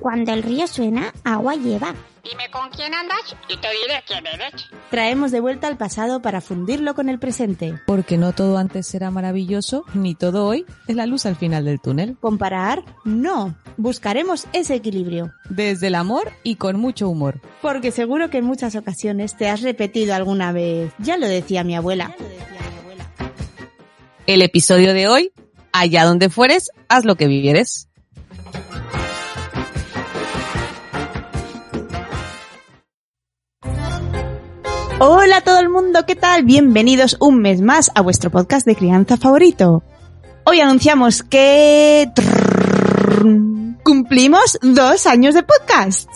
Cuando el río suena, agua lleva. Dime con quién andas y te diré quién eres. Traemos de vuelta al pasado para fundirlo con el presente. Porque no todo antes era maravilloso, ni todo hoy es la luz al final del túnel. ¿Comparar? No. Buscaremos ese equilibrio. Desde el amor y con mucho humor. Porque seguro que en muchas ocasiones te has repetido alguna vez. Ya lo decía mi abuela. El episodio de hoy, allá donde fueres, haz lo que vivieres. Hola todo el mundo, ¿qué tal? Bienvenidos un mes más a vuestro podcast de crianza favorito. Hoy anunciamos que cumplimos dos años de podcast.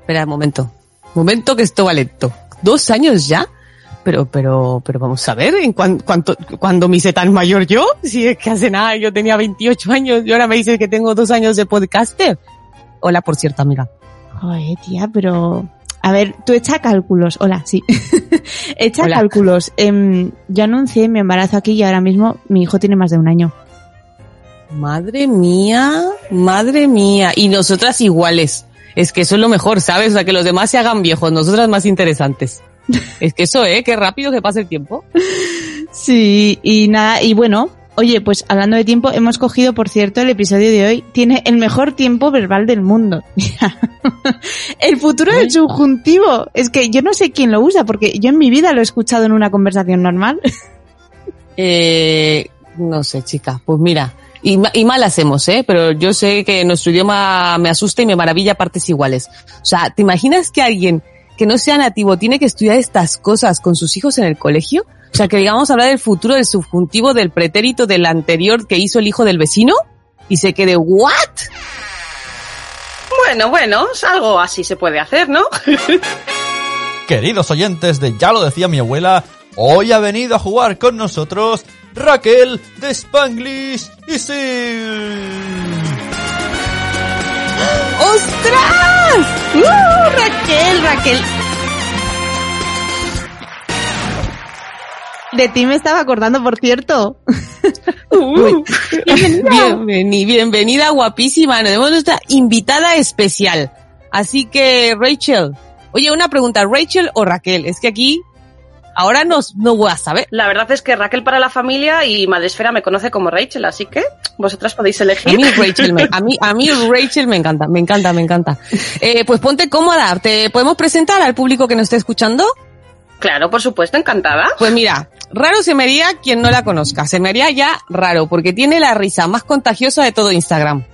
Espera un momento. Momento que esto va lento. ¿Dos años ya? Pero, pero, pero vamos a ver, ¿en cuan- cuánto, cuándo me hice tan mayor yo? Si es que hace nada, yo tenía 28 años y ahora me dices que tengo dos años de podcaster. Hola, por cierto, amiga. Joder, tía, pero... A ver, tú echa cálculos. Hola, sí. echa Hola. cálculos. Em, yo anuncié mi embarazo aquí y ahora mismo mi hijo tiene más de un año. Madre mía, madre mía. Y nosotras iguales. Es que eso es lo mejor, ¿sabes? O sea, que los demás se hagan viejos, nosotras más interesantes. Es que eso, ¿eh? Qué rápido que pasa el tiempo. Sí, y nada, y bueno, oye, pues hablando de tiempo, hemos cogido, por cierto, el episodio de hoy tiene el mejor tiempo verbal del mundo. el futuro del subjuntivo. Es que yo no sé quién lo usa, porque yo en mi vida lo he escuchado en una conversación normal. Eh, no sé, chica. Pues mira, y, ma- y mal hacemos, ¿eh? Pero yo sé que nuestro idioma me asusta y me maravilla a partes iguales. O sea, ¿te imaginas que alguien que no sea nativo tiene que estudiar estas cosas con sus hijos en el colegio? O sea, que digamos hablar del futuro del subjuntivo del pretérito del anterior que hizo el hijo del vecino y se quede, ¿what? Bueno, bueno, algo así se puede hacer, ¿no? Queridos oyentes de Ya lo decía mi abuela, hoy ha venido a jugar con nosotros Raquel de Spanglish y sí. ¡Ostras! ¡Uh, Raquel, Raquel! De ti me estaba acordando, por cierto. Uh, Bienvenida, bienvenida, guapísima. Nos vemos nuestra invitada especial. Así que, Rachel. Oye, una pregunta, ¿Rachel o Raquel? Es que aquí, ahora no, no voy a saber. la verdad es que Raquel para la familia y Madresfera me conoce como Rachel, así que vosotras podéis A elegir. mí Rachel me, a mí, a mí Rachel me encanta, me encanta, me encanta. Eh, pues ponte cómoda. ¿Te podemos presentar al público que nos esté escuchando? Claro, por supuesto, encantada. Pues mira, raro se me haría quien no la conozca. Se me haría ya raro, porque tiene la risa más contagiosa de todo Instagram.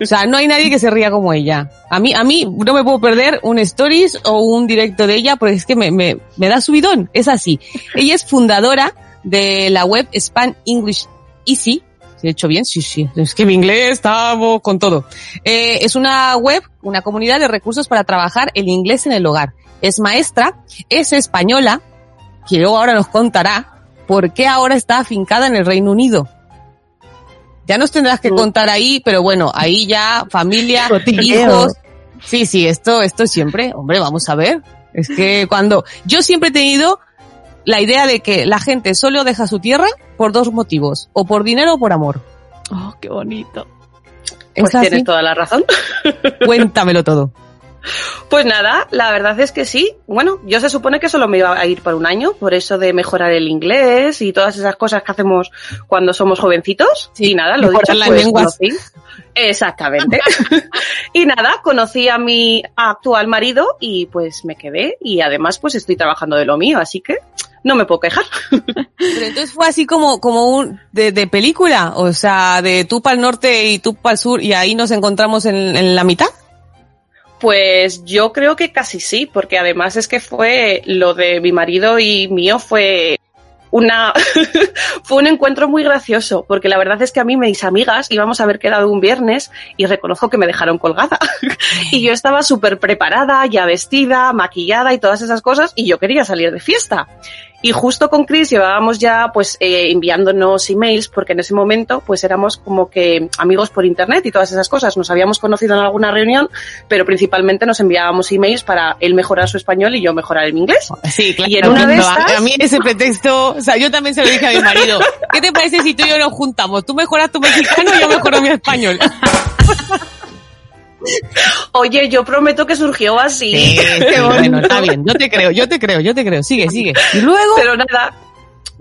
O sea, no hay nadie que se ría como ella. A mí, a mí no me puedo perder un stories o un directo de ella, porque es que me, me, me da subidón. Es así. Ella es fundadora de la web Span English Easy. ¿Se he hecho bien? Sí, sí. Es que mi inglés estamos con todo. Eh, es una web, una comunidad de recursos para trabajar el inglés en el hogar. Es maestra, es española, que luego ahora nos contará por qué ahora está afincada en el Reino Unido. Ya nos tendrás que contar ahí, pero bueno, ahí ya familia, hijos. Sí, sí, esto, esto siempre, hombre, vamos a ver. Es que cuando yo siempre he tenido la idea de que la gente solo deja su tierra por dos motivos, o por dinero o por amor. Oh, qué bonito. Pues ¿Es así? tienes toda la razón. Cuéntamelo todo. Pues nada, la verdad es que sí. Bueno, yo se supone que solo me iba a ir por un año, por eso de mejorar el inglés y todas esas cosas que hacemos cuando somos jovencitos. Sí, y nada, lo dicho, las pues, lenguas. Exactamente. y nada, conocí a mi actual marido y pues me quedé y además pues estoy trabajando de lo mío, así que no me puedo quejar. Pero entonces fue así como, como un, de, de película, o sea, de tú para el norte y tú para el sur y ahí nos encontramos en, en la mitad. Pues yo creo que casi sí, porque además es que fue lo de mi marido y mío fue una fue un encuentro muy gracioso, porque la verdad es que a mí mis amigas íbamos a haber quedado un viernes y reconozco que me dejaron colgada. y yo estaba súper preparada, ya vestida, maquillada y todas esas cosas, y yo quería salir de fiesta. Y justo con Chris llevábamos ya pues eh, enviándonos emails porque en ese momento pues éramos como que amigos por internet y todas esas cosas. Nos habíamos conocido en alguna reunión, pero principalmente nos enviábamos emails para él mejorar su español y yo mejorar el inglés. Sí, claro. Y en una de No, estas- A mí ese pretexto, o sea, yo también se lo dije a mi marido. ¿Qué te parece si tú y yo nos juntamos? Tú mejoras tu mexicano y yo mejoro mi español. Oye, yo prometo que surgió así. Sí, sí, bueno, está bien. Yo te creo, yo te creo, yo te creo. Sigue, sigue. Y luego, Pero nada,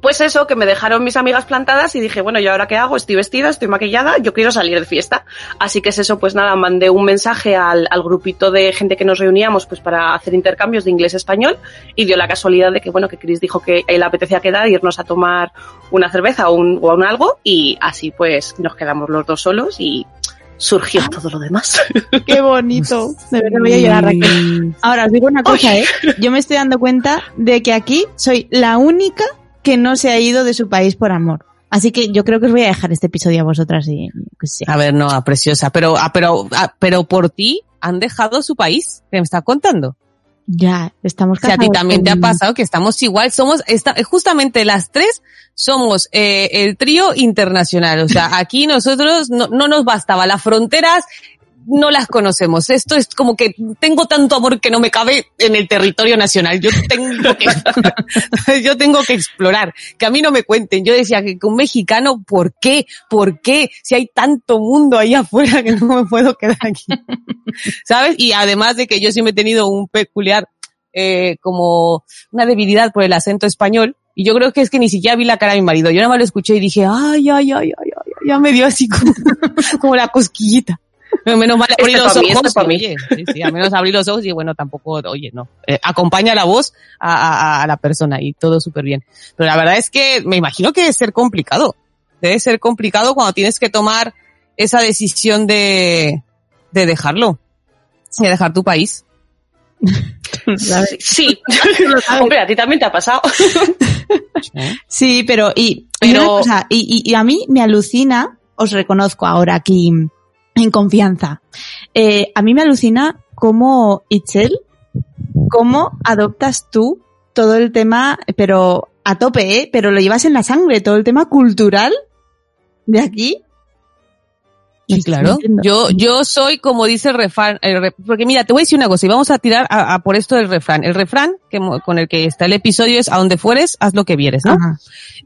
pues eso, que me dejaron mis amigas plantadas y dije, bueno, ¿y ahora qué hago? Estoy vestida, estoy maquillada, yo quiero salir de fiesta. Así que es eso, pues nada, mandé un mensaje al, al grupito de gente que nos reuníamos pues para hacer intercambios de inglés-español y dio la casualidad de que, bueno, que Chris dijo que él apetecía quedar, irnos a tomar una cerveza o un, o un algo y así pues nos quedamos los dos solos y surgió todo lo demás. Qué bonito. De verdad voy a llorar, Raquel. Ahora os digo una cosa, ¿eh? Yo me estoy dando cuenta de que aquí soy la única que no se ha ido de su país por amor. Así que yo creo que os voy a dejar este episodio a vosotras y sé. a ver, no, a preciosa, pero, ah, pero, ah, pero por ti han dejado su país. ¿Qué me está contando? Ya, estamos O sea, a ti casados también te ha pasado que estamos igual, somos, esta, justamente las tres somos eh, el trío internacional. O sea, aquí nosotros no, no nos bastaba, las fronteras no las conocemos. Esto es como que tengo tanto amor que no me cabe en el territorio nacional. Yo tengo que, yo tengo que explorar. Que a mí no me cuenten. Yo decía que un mexicano, ¿por qué? ¿Por qué? Si hay tanto mundo ahí afuera que no me puedo quedar aquí. ¿Sabes? Y además de que yo siempre he tenido un peculiar, eh, como una debilidad por el acento español. Y yo creo que es que ni siquiera vi la cara de mi marido. Yo nada más lo escuché y dije, ay, ay, ay, ay, ay, ay", ya me dio así como, como la cosquillita. Menos mal abrí Este los mí, este ojos. mí. oye, sí, sí, al menos abrí los ojos y bueno, tampoco, oye, no. Eh, acompaña la voz a, a- a la persona y todo súper bien. Pero la verdad es que me imagino que debe ser complicado. Debe ser complicado cuando tienes que tomar esa decisión de, de dejarlo. De dejar tu país. Sí. Hombre, a ti también te ha pasado. ¿eh? Sí, pero y, Pero- y cosa, y, y- y a mí me alucina, os reconozco ahora aquí en confianza, eh, a mí me alucina cómo Itzel, cómo adoptas tú todo el tema, pero a tope, ¿eh? pero lo llevas en la sangre, todo el tema cultural de aquí. Sí, claro. Yo, yo soy como dice el refrán, porque mira, te voy a decir una cosa y vamos a tirar a, a por esto del refrán. El refrán que, con el que está el episodio es a donde fueres, haz lo que vieres, ¿no?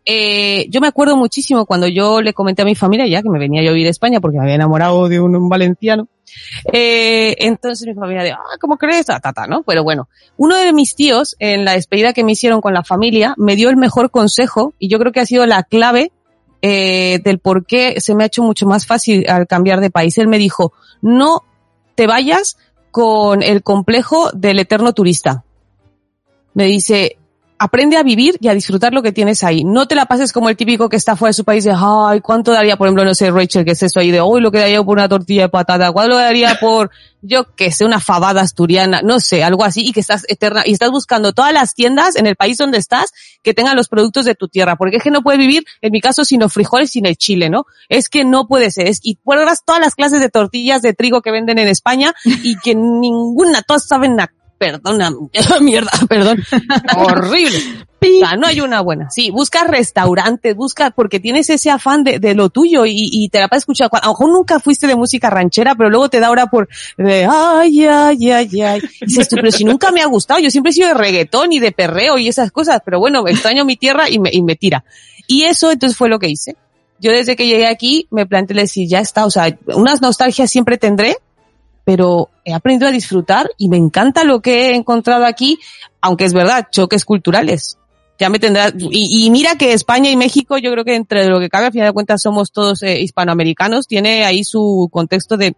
Eh, yo me acuerdo muchísimo cuando yo le comenté a mi familia ya que me venía yo a vivir a España porque me había enamorado de un, un valenciano. Eh, entonces mi familia de, ah, ¿cómo crees? Ta, ta, ta, ¿no? Pero bueno, uno de mis tíos en la despedida que me hicieron con la familia me dio el mejor consejo y yo creo que ha sido la clave eh, del por qué se me ha hecho mucho más fácil al cambiar de país. Él me dijo, no te vayas con el complejo del eterno turista. Me dice, aprende a vivir y a disfrutar lo que tienes ahí. No te la pases como el típico que está fuera de su país de, ay, ¿cuánto daría, por ejemplo, no sé, Rachel, que es eso ahí de, uy, lo que daría por una tortilla de patata, ¿cuánto lo daría por, yo que sé, una fabada asturiana, no sé, algo así, y que estás eterna, y estás buscando todas las tiendas en el país donde estás que tengan los productos de tu tierra, porque es que no puedes vivir, en mi caso, sin los frijoles, sin el chile, ¿no? Es que no puede ser, es, y pruebas todas las clases de tortillas de trigo que venden en España y que ninguna, todas saben a perdona, mierda, perdón, horrible. O no hay una buena. Sí, busca restaurantes, busca, porque tienes ese afán de, de lo tuyo y, y te la puedes escuchar. A lo mejor nunca fuiste de música ranchera, pero luego te da ahora por, de, ay, ay, ay, ay. Y dices tú, pero si nunca me ha gustado, yo siempre he sido de reggaetón y de perreo y esas cosas, pero bueno, extraño mi tierra y me, y me tira. Y eso entonces fue lo que hice. Yo desde que llegué aquí me planteé decir, ya está, o sea, unas nostalgias siempre tendré, pero he aprendido a disfrutar y me encanta lo que he encontrado aquí, aunque es verdad, choques culturales. ya me tendrás, y, mira que España y México, yo creo que entre lo que cabe, a final de cuentas somos todos eh, hispanoamericanos, tiene ahí su contexto de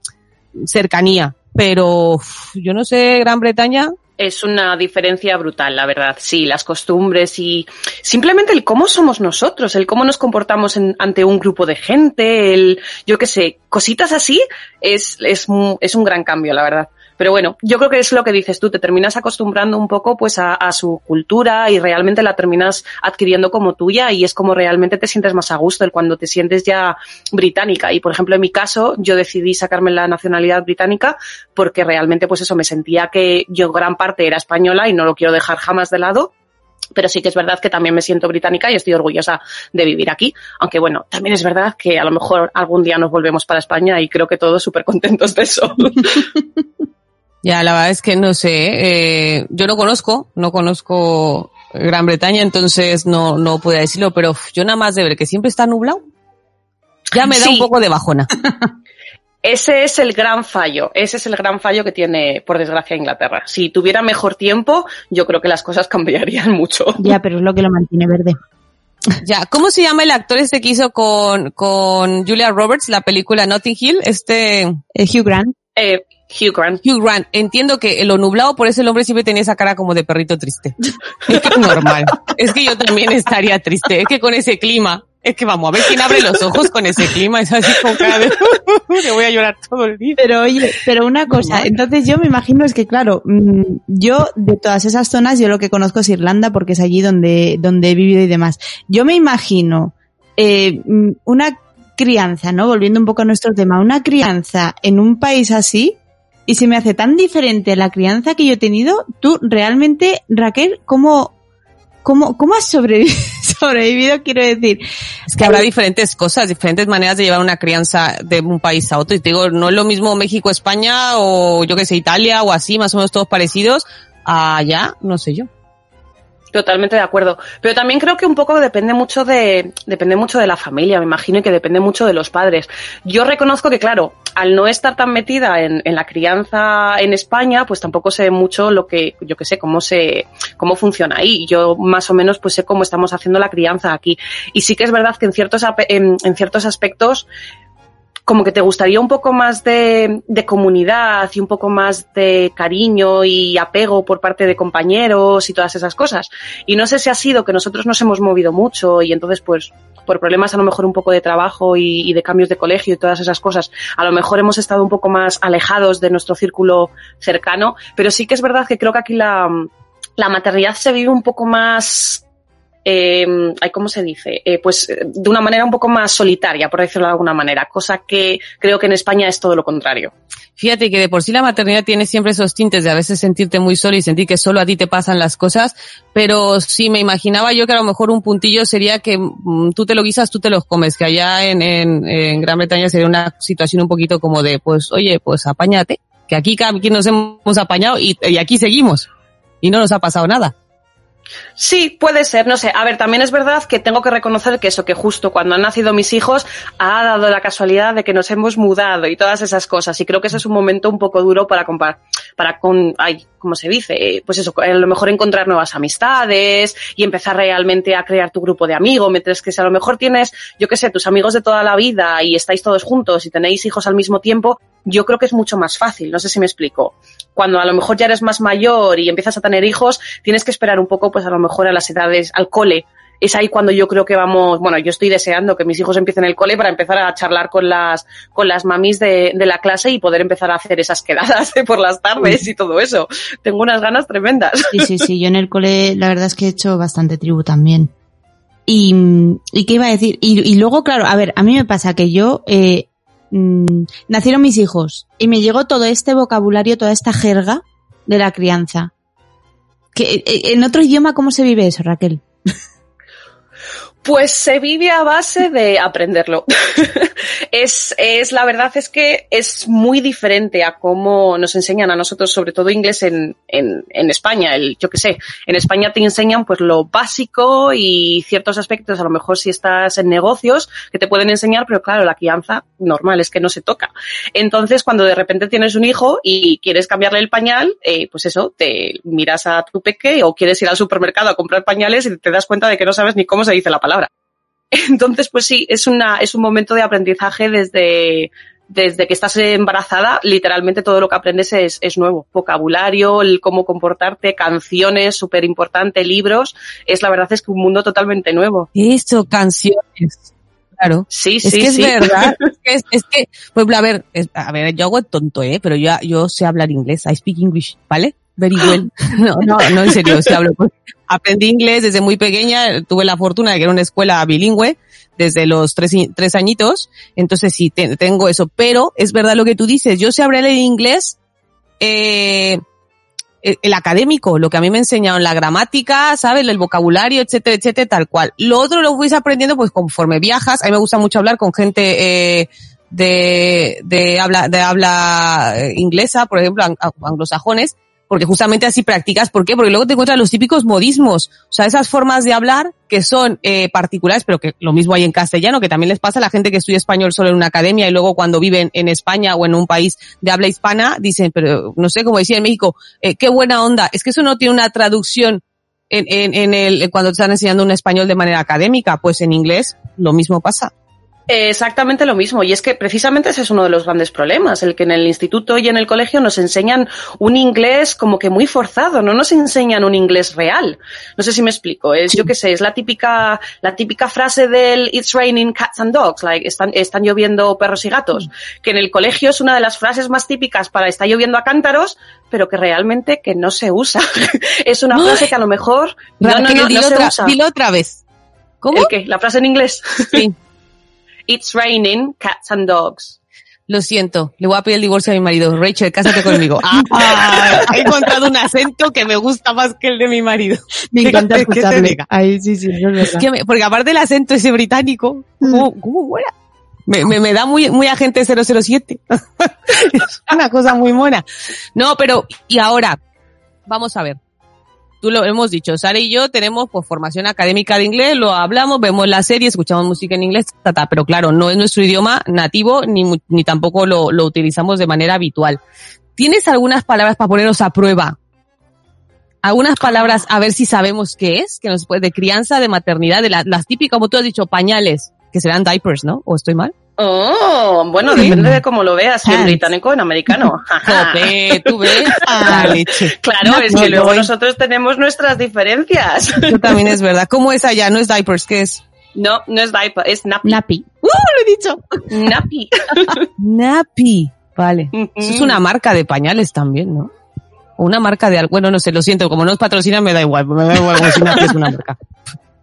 cercanía, pero uf, yo no sé, Gran Bretaña, Es una diferencia brutal, la verdad. Sí, las costumbres y simplemente el cómo somos nosotros, el cómo nos comportamos en- ante un grupo de gente, el, yo qué sé, cositas así, es, es, es un gran cambio, la verdad. Pero bueno, yo creo que es lo que dices tú, te terminas acostumbrando un poco pues a, a su cultura y realmente la terminas adquiriendo como tuya y es como realmente te sientes más a gusto el cuando te sientes ya británica. Y por ejemplo, en mi caso, yo decidí sacarme la nacionalidad británica porque realmente pues eso, me sentía que yo gran parte era española y no lo quiero dejar jamás de lado. Pero sí que es verdad que también me siento británica y estoy orgullosa de vivir aquí. Aunque bueno, también es verdad que a lo mejor algún día nos volvemos para España y creo que todos súper contentos de eso. Ya, la verdad es que no sé, eh, yo no conozco, no conozco Gran Bretaña, entonces no, no puedo decirlo, pero yo nada más de ver que siempre está nublado, ya me da Sí. un poco de bajona. Ese es el gran fallo, ese es el gran fallo que tiene, por desgracia, Inglaterra. Si tuviera mejor tiempo, yo creo que las cosas cambiarían mucho. Ya, pero es lo que lo mantiene verde. Ya, ¿cómo se llama el actor este que hizo con, con Julia Roberts la película Notting Hill? Este Eh, Hugh Grant. Eh, Hugh Grant. Hugh Grant. Entiendo que lo nublado, por eso el hombre siempre tenía esa cara como de perrito triste. Es que es normal. Es que yo también estaría triste. Es que con ese clima, es que vamos a ver quién abre los ojos con ese clima. Es así con cara de, le voy a llorar todo el día. Pero oye, pero una cosa, entonces yo me imagino es que claro, mm, yo de todas esas zonas, yo lo que conozco es Irlanda porque es allí donde, donde he vivido y demás. Yo me imagino eh, mm, una crianza, ¿no? Volviendo un poco a nuestro tema, una crianza en un país así y se me hace tan diferente la crianza que yo he tenido. Tú realmente, Raquel, ¿cómo, cómo, cómo has sobrevivido? sobrevivido, quiero decir. Es que habrá diferentes cosas, diferentes maneras de llevar una crianza de un país a otro. Y te digo, no es lo mismo México, España o yo que sé, Italia o así, más o menos todos parecidos. Allá, no sé yo. Totalmente de acuerdo. Pero también creo que un poco depende mucho de, depende mucho de la familia, me imagino, y que depende mucho de los padres. Yo reconozco que, claro, al no estar tan metida en, en la crianza en España, pues tampoco sé mucho lo que, yo que sé, cómo se, cómo funciona ahí. Yo más o menos pues sé cómo estamos haciendo la crianza aquí. Y sí que es verdad que en ciertos, en, en ciertos aspectos, como que te gustaría un poco más de, de comunidad y un poco más de cariño y apego por parte de compañeros y todas esas cosas. Y no sé si ha sido que nosotros nos hemos movido mucho y entonces pues por problemas a lo mejor un poco de trabajo y, y de cambios de colegio y todas esas cosas, a lo mejor hemos estado un poco más alejados de nuestro círculo cercano, pero sí que es verdad que creo que aquí la, la maternidad se vive un poco más eh, ¿cómo se dice? Eh, pues eh, de una manera un poco más solitaria, por decirlo de alguna manera, cosa que creo que en España es todo lo contrario. Fíjate que de por sí la maternidad tiene siempre esos tintes de a veces sentirte muy solo y sentir que solo a ti te pasan las cosas, pero sí me imaginaba yo que a lo mejor un puntillo sería que mm, tú te lo guisas, tú te los comes, que allá en, en, en Gran Bretaña sería una situación un poquito como de, pues oye, pues apáñate, que aquí quien nos hemos apañado y aquí seguimos y no nos ha pasado nada. Sí, puede ser, no sé. A ver, también es verdad que tengo que reconocer que eso, que justo cuando han nacido mis hijos, ha dado la casualidad de que nos hemos mudado y todas esas cosas. Y creo que ese es un momento un poco duro para comparar, para con, ay, ¿cómo se dice? Eh, Pues eso, a lo mejor encontrar nuevas amistades y empezar realmente a crear tu grupo de amigos, mientras que si a lo mejor tienes, yo qué sé, tus amigos de toda la vida y estáis todos juntos y tenéis hijos al mismo tiempo, yo creo que es mucho más fácil. No sé si me explico. Cuando a lo mejor ya eres más mayor y empiezas a tener hijos, tienes que esperar un poco, pues a lo mejor a las edades, al cole. Es ahí cuando yo creo que vamos, bueno, yo estoy deseando que mis hijos empiecen el cole para empezar a charlar con las, con las mamis de, de la clase y poder empezar a hacer esas quedadas por las tardes y todo eso. Tengo unas ganas tremendas. Sí, sí, sí. Yo en el cole, la verdad es que he hecho bastante tribu también. Y, ¿y qué iba a decir? Y, y luego, claro, a ver, a mí me pasa que yo, eh, mm, nacieron mis hijos y me llegó todo este vocabulario, toda esta jerga de la crianza. Que, eh, en otro idioma, ¿cómo se vive eso, Raquel? Pues se vive a base de aprenderlo. Es, es, la verdad es que es muy diferente a cómo nos enseñan a nosotros, sobre todo inglés en, en, en España. El, yo qué sé, en España te enseñan pues lo básico y ciertos aspectos, a lo mejor si estás en negocios, que te pueden enseñar, pero claro, la crianza normal es que no se toca. Entonces, cuando de repente tienes un hijo y quieres cambiarle el pañal, eh, pues eso, te miras a tu peque o quieres ir al supermercado a comprar pañales y te das cuenta de que no sabes ni cómo se dice la palabra. Entonces, pues sí, es una, es un momento de aprendizaje desde, desde que estás embarazada, literalmente todo lo que aprendes es, es nuevo. Vocabulario, el cómo comportarte, canciones, súper importante, libros. Es la verdad es que un mundo totalmente nuevo. Eso, canciones. Claro. Sí, Es sí, es sí. verdad. Es que, es, es que, ejemplo, a ver, es- a ver, yo hago el tonto, ¿eh? Pero yo, yo sé hablar inglés. I speak English, ¿vale? Very well. No, no, no, en serio, sí hablo. Aprendí inglés desde muy pequeña. Tuve la fortuna de que era una escuela bilingüe desde los tres, tres añitos. Entonces sí, te- tengo eso. Pero es verdad lo que tú dices. Yo sé hablar el inglés, eh, el, el académico, lo que a mí me enseñaron, la gramática, ¿sabes? El vocabulario, etcétera, etcétera, tal cual. Lo otro lo fuiste aprendiendo pues conforme viajas. A mí me gusta mucho hablar con gente, eh, de, de habla, de habla eh, inglesa, por ejemplo, ang- anglosajones, porque justamente así practicas. ¿Por qué? Porque luego te encuentras los típicos modismos, o sea, esas formas de hablar que son eh, particulares, pero que lo mismo hay en castellano, que también les pasa a la gente que estudia español solo en una academia y luego cuando viven en España o en un país de habla hispana, dicen, pero no sé, como decía en México, eh, qué buena onda. Es que eso no tiene una traducción en, en, en el, cuando te están enseñando un español de manera académica, pues en inglés lo mismo pasa. Exactamente lo mismo. Y es que precisamente ese es uno de los grandes problemas, el que en el instituto y en el colegio nos enseñan un inglés como que muy forzado, no nos enseñan un inglés real. No sé si me explico. Es, yo qué sé, es la típica, la típica frase del It's raining cats and dogs, like, están, están lloviendo perros y gatos, que en el colegio es una de las frases más típicas para está lloviendo a cántaros, pero que realmente que no se usa. es una frase que a lo mejor, no, no, no, no dilo, se otra, usa. dilo otra vez. ¿Cómo? ¿El qué? ¿La frase en inglés? Sí. It's raining cats and dogs. Lo siento, le voy a pedir el divorcio a mi marido. Rachel, cásate conmigo. Ah, he encontrado un acento que me gusta más que el de mi marido. Me encanta ¿Qué te escucharle. Ay, sí, sí, eso es que me- porque aparte el acento ese británico, ¿cómo, cómo mola? Me, me, me da muy, muy agente 007. es una cosa muy mona. No, pero, y ahora, vamos a ver. Tú lo hemos dicho, Sara y yo tenemos pues formación académica de inglés, lo hablamos, vemos la serie, escuchamos música en inglés, ta, ta, pero claro, no es nuestro idioma nativo ni, ni tampoco lo, lo utilizamos de manera habitual. ¿Tienes algunas palabras para ponernos a prueba? Algunas palabras a ver si sabemos qué es, que nos puede, de crianza, de maternidad, de la- las típicas, como tú has dicho, pañales, que serán diapers, ¿no? ¿O estoy mal? Oh, bueno, Sí. depende de cómo lo veas, si en Pants. británico o en americano. Jope, tú ves. Ah. La leche. Claro, es No, que no, luego no. nosotros tenemos nuestras diferencias. Eso también es verdad. ¿Cómo es allá? No es diapers, ¿qué es? No, no es diaper, es nappy. Nappy. ¡Uh, lo he dicho! Nappy. Nappy. Vale. Eso es una marca de pañales también, ¿no? O una marca de algo. Bueno, no sé, lo siento, como no es patrocina me da igual. Me da igual si es una marca.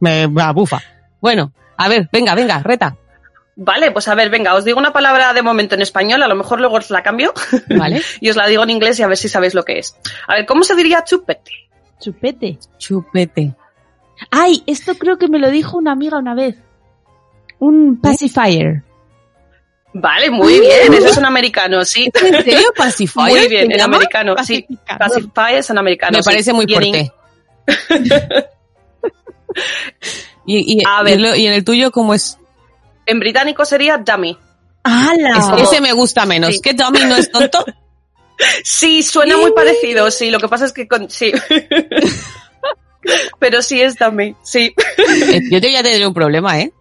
Me va, bufa. Bueno, a ver, venga, venga, reta. Vale, pues a ver, venga, os digo una palabra de momento en español, a lo mejor luego os la cambio ¿Vale? y os la digo en inglés y a ver si sabéis lo que es. A ver, ¿cómo se diría chupete? Chupete. Chupete. Ay, esto creo que me lo dijo una amiga una vez. Un pacifier. Vale, muy bien, eso es en americano, sí. ¿En serio? ¿Pacifier? Muy bien, ¿Se en americano, sí. Pacify es en americano. Me sí. parece muy fuerte. y, y, A y ver. y en el tuyo, ¿cómo es? En británico sería dummy. ¡Hala! Es- ese me gusta menos. Sí. ¿Qué dummy no es tonto? Sí, suena muy parecido, sí, lo que pasa es que con... sí. Pero sí es dummy, sí. Eh, Yo te- ya tendré un problema, ¿eh?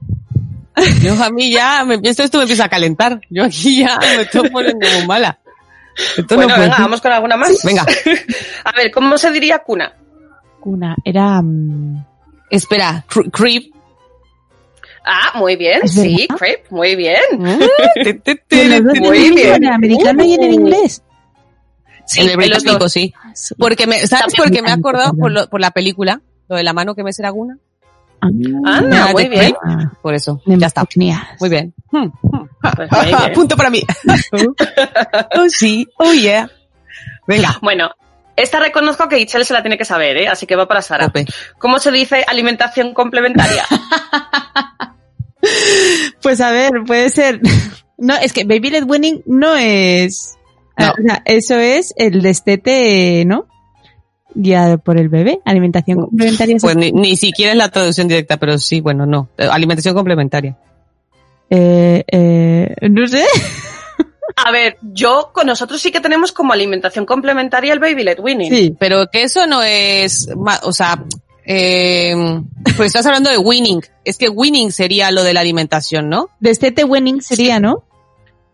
Yo a mí ya, me, esto, esto me empieza a calentar. Yo aquí ya me estoy poniendo muy mala. Esto Bueno, venga, vamos con alguna más. Venga, A ver, ¿cómo se diría cuna? Cuna. Era... mm, espera, cr- creep. Ah, muy bien, ¿Es sí, verdad? crepe, muy bien. dos Muy bien. En el americano y en el inglés. Sí, en el en los británico, dos. sí. Porque me, ¿sabes También por qué me he acordado? Por, lo- por la película, lo de la mano que me será una. Anda, Nada, muy de bien. Ah, Por eso, me ya está. tenías. Muy bien. Hmm, hmm. Pues muy bien. Punto para mí. oh sí, oh yeah. Venga. Bueno, esta reconozco que Itzel se la tiene que saber, ¿eh? así que va para Sara. ¿Cómo se dice alimentación complementaria? Pues a ver, puede ser No, es que baby led weaning no es... No. O sea, eso es el destete, ¿no? Ya por el bebé, alimentación complementaria. Pues ni, ni siquiera es la traducción directa, pero sí, bueno, no. Alimentación complementaria. Eh, eh, no sé. A ver, yo con nosotros sí que tenemos como alimentación complementaria el baby led weaning. Sí. Pero que eso no es, o sea, eh, pues estás hablando de winning. Es que winning sería lo de la alimentación, ¿no? Destete weaning sería, ¿no?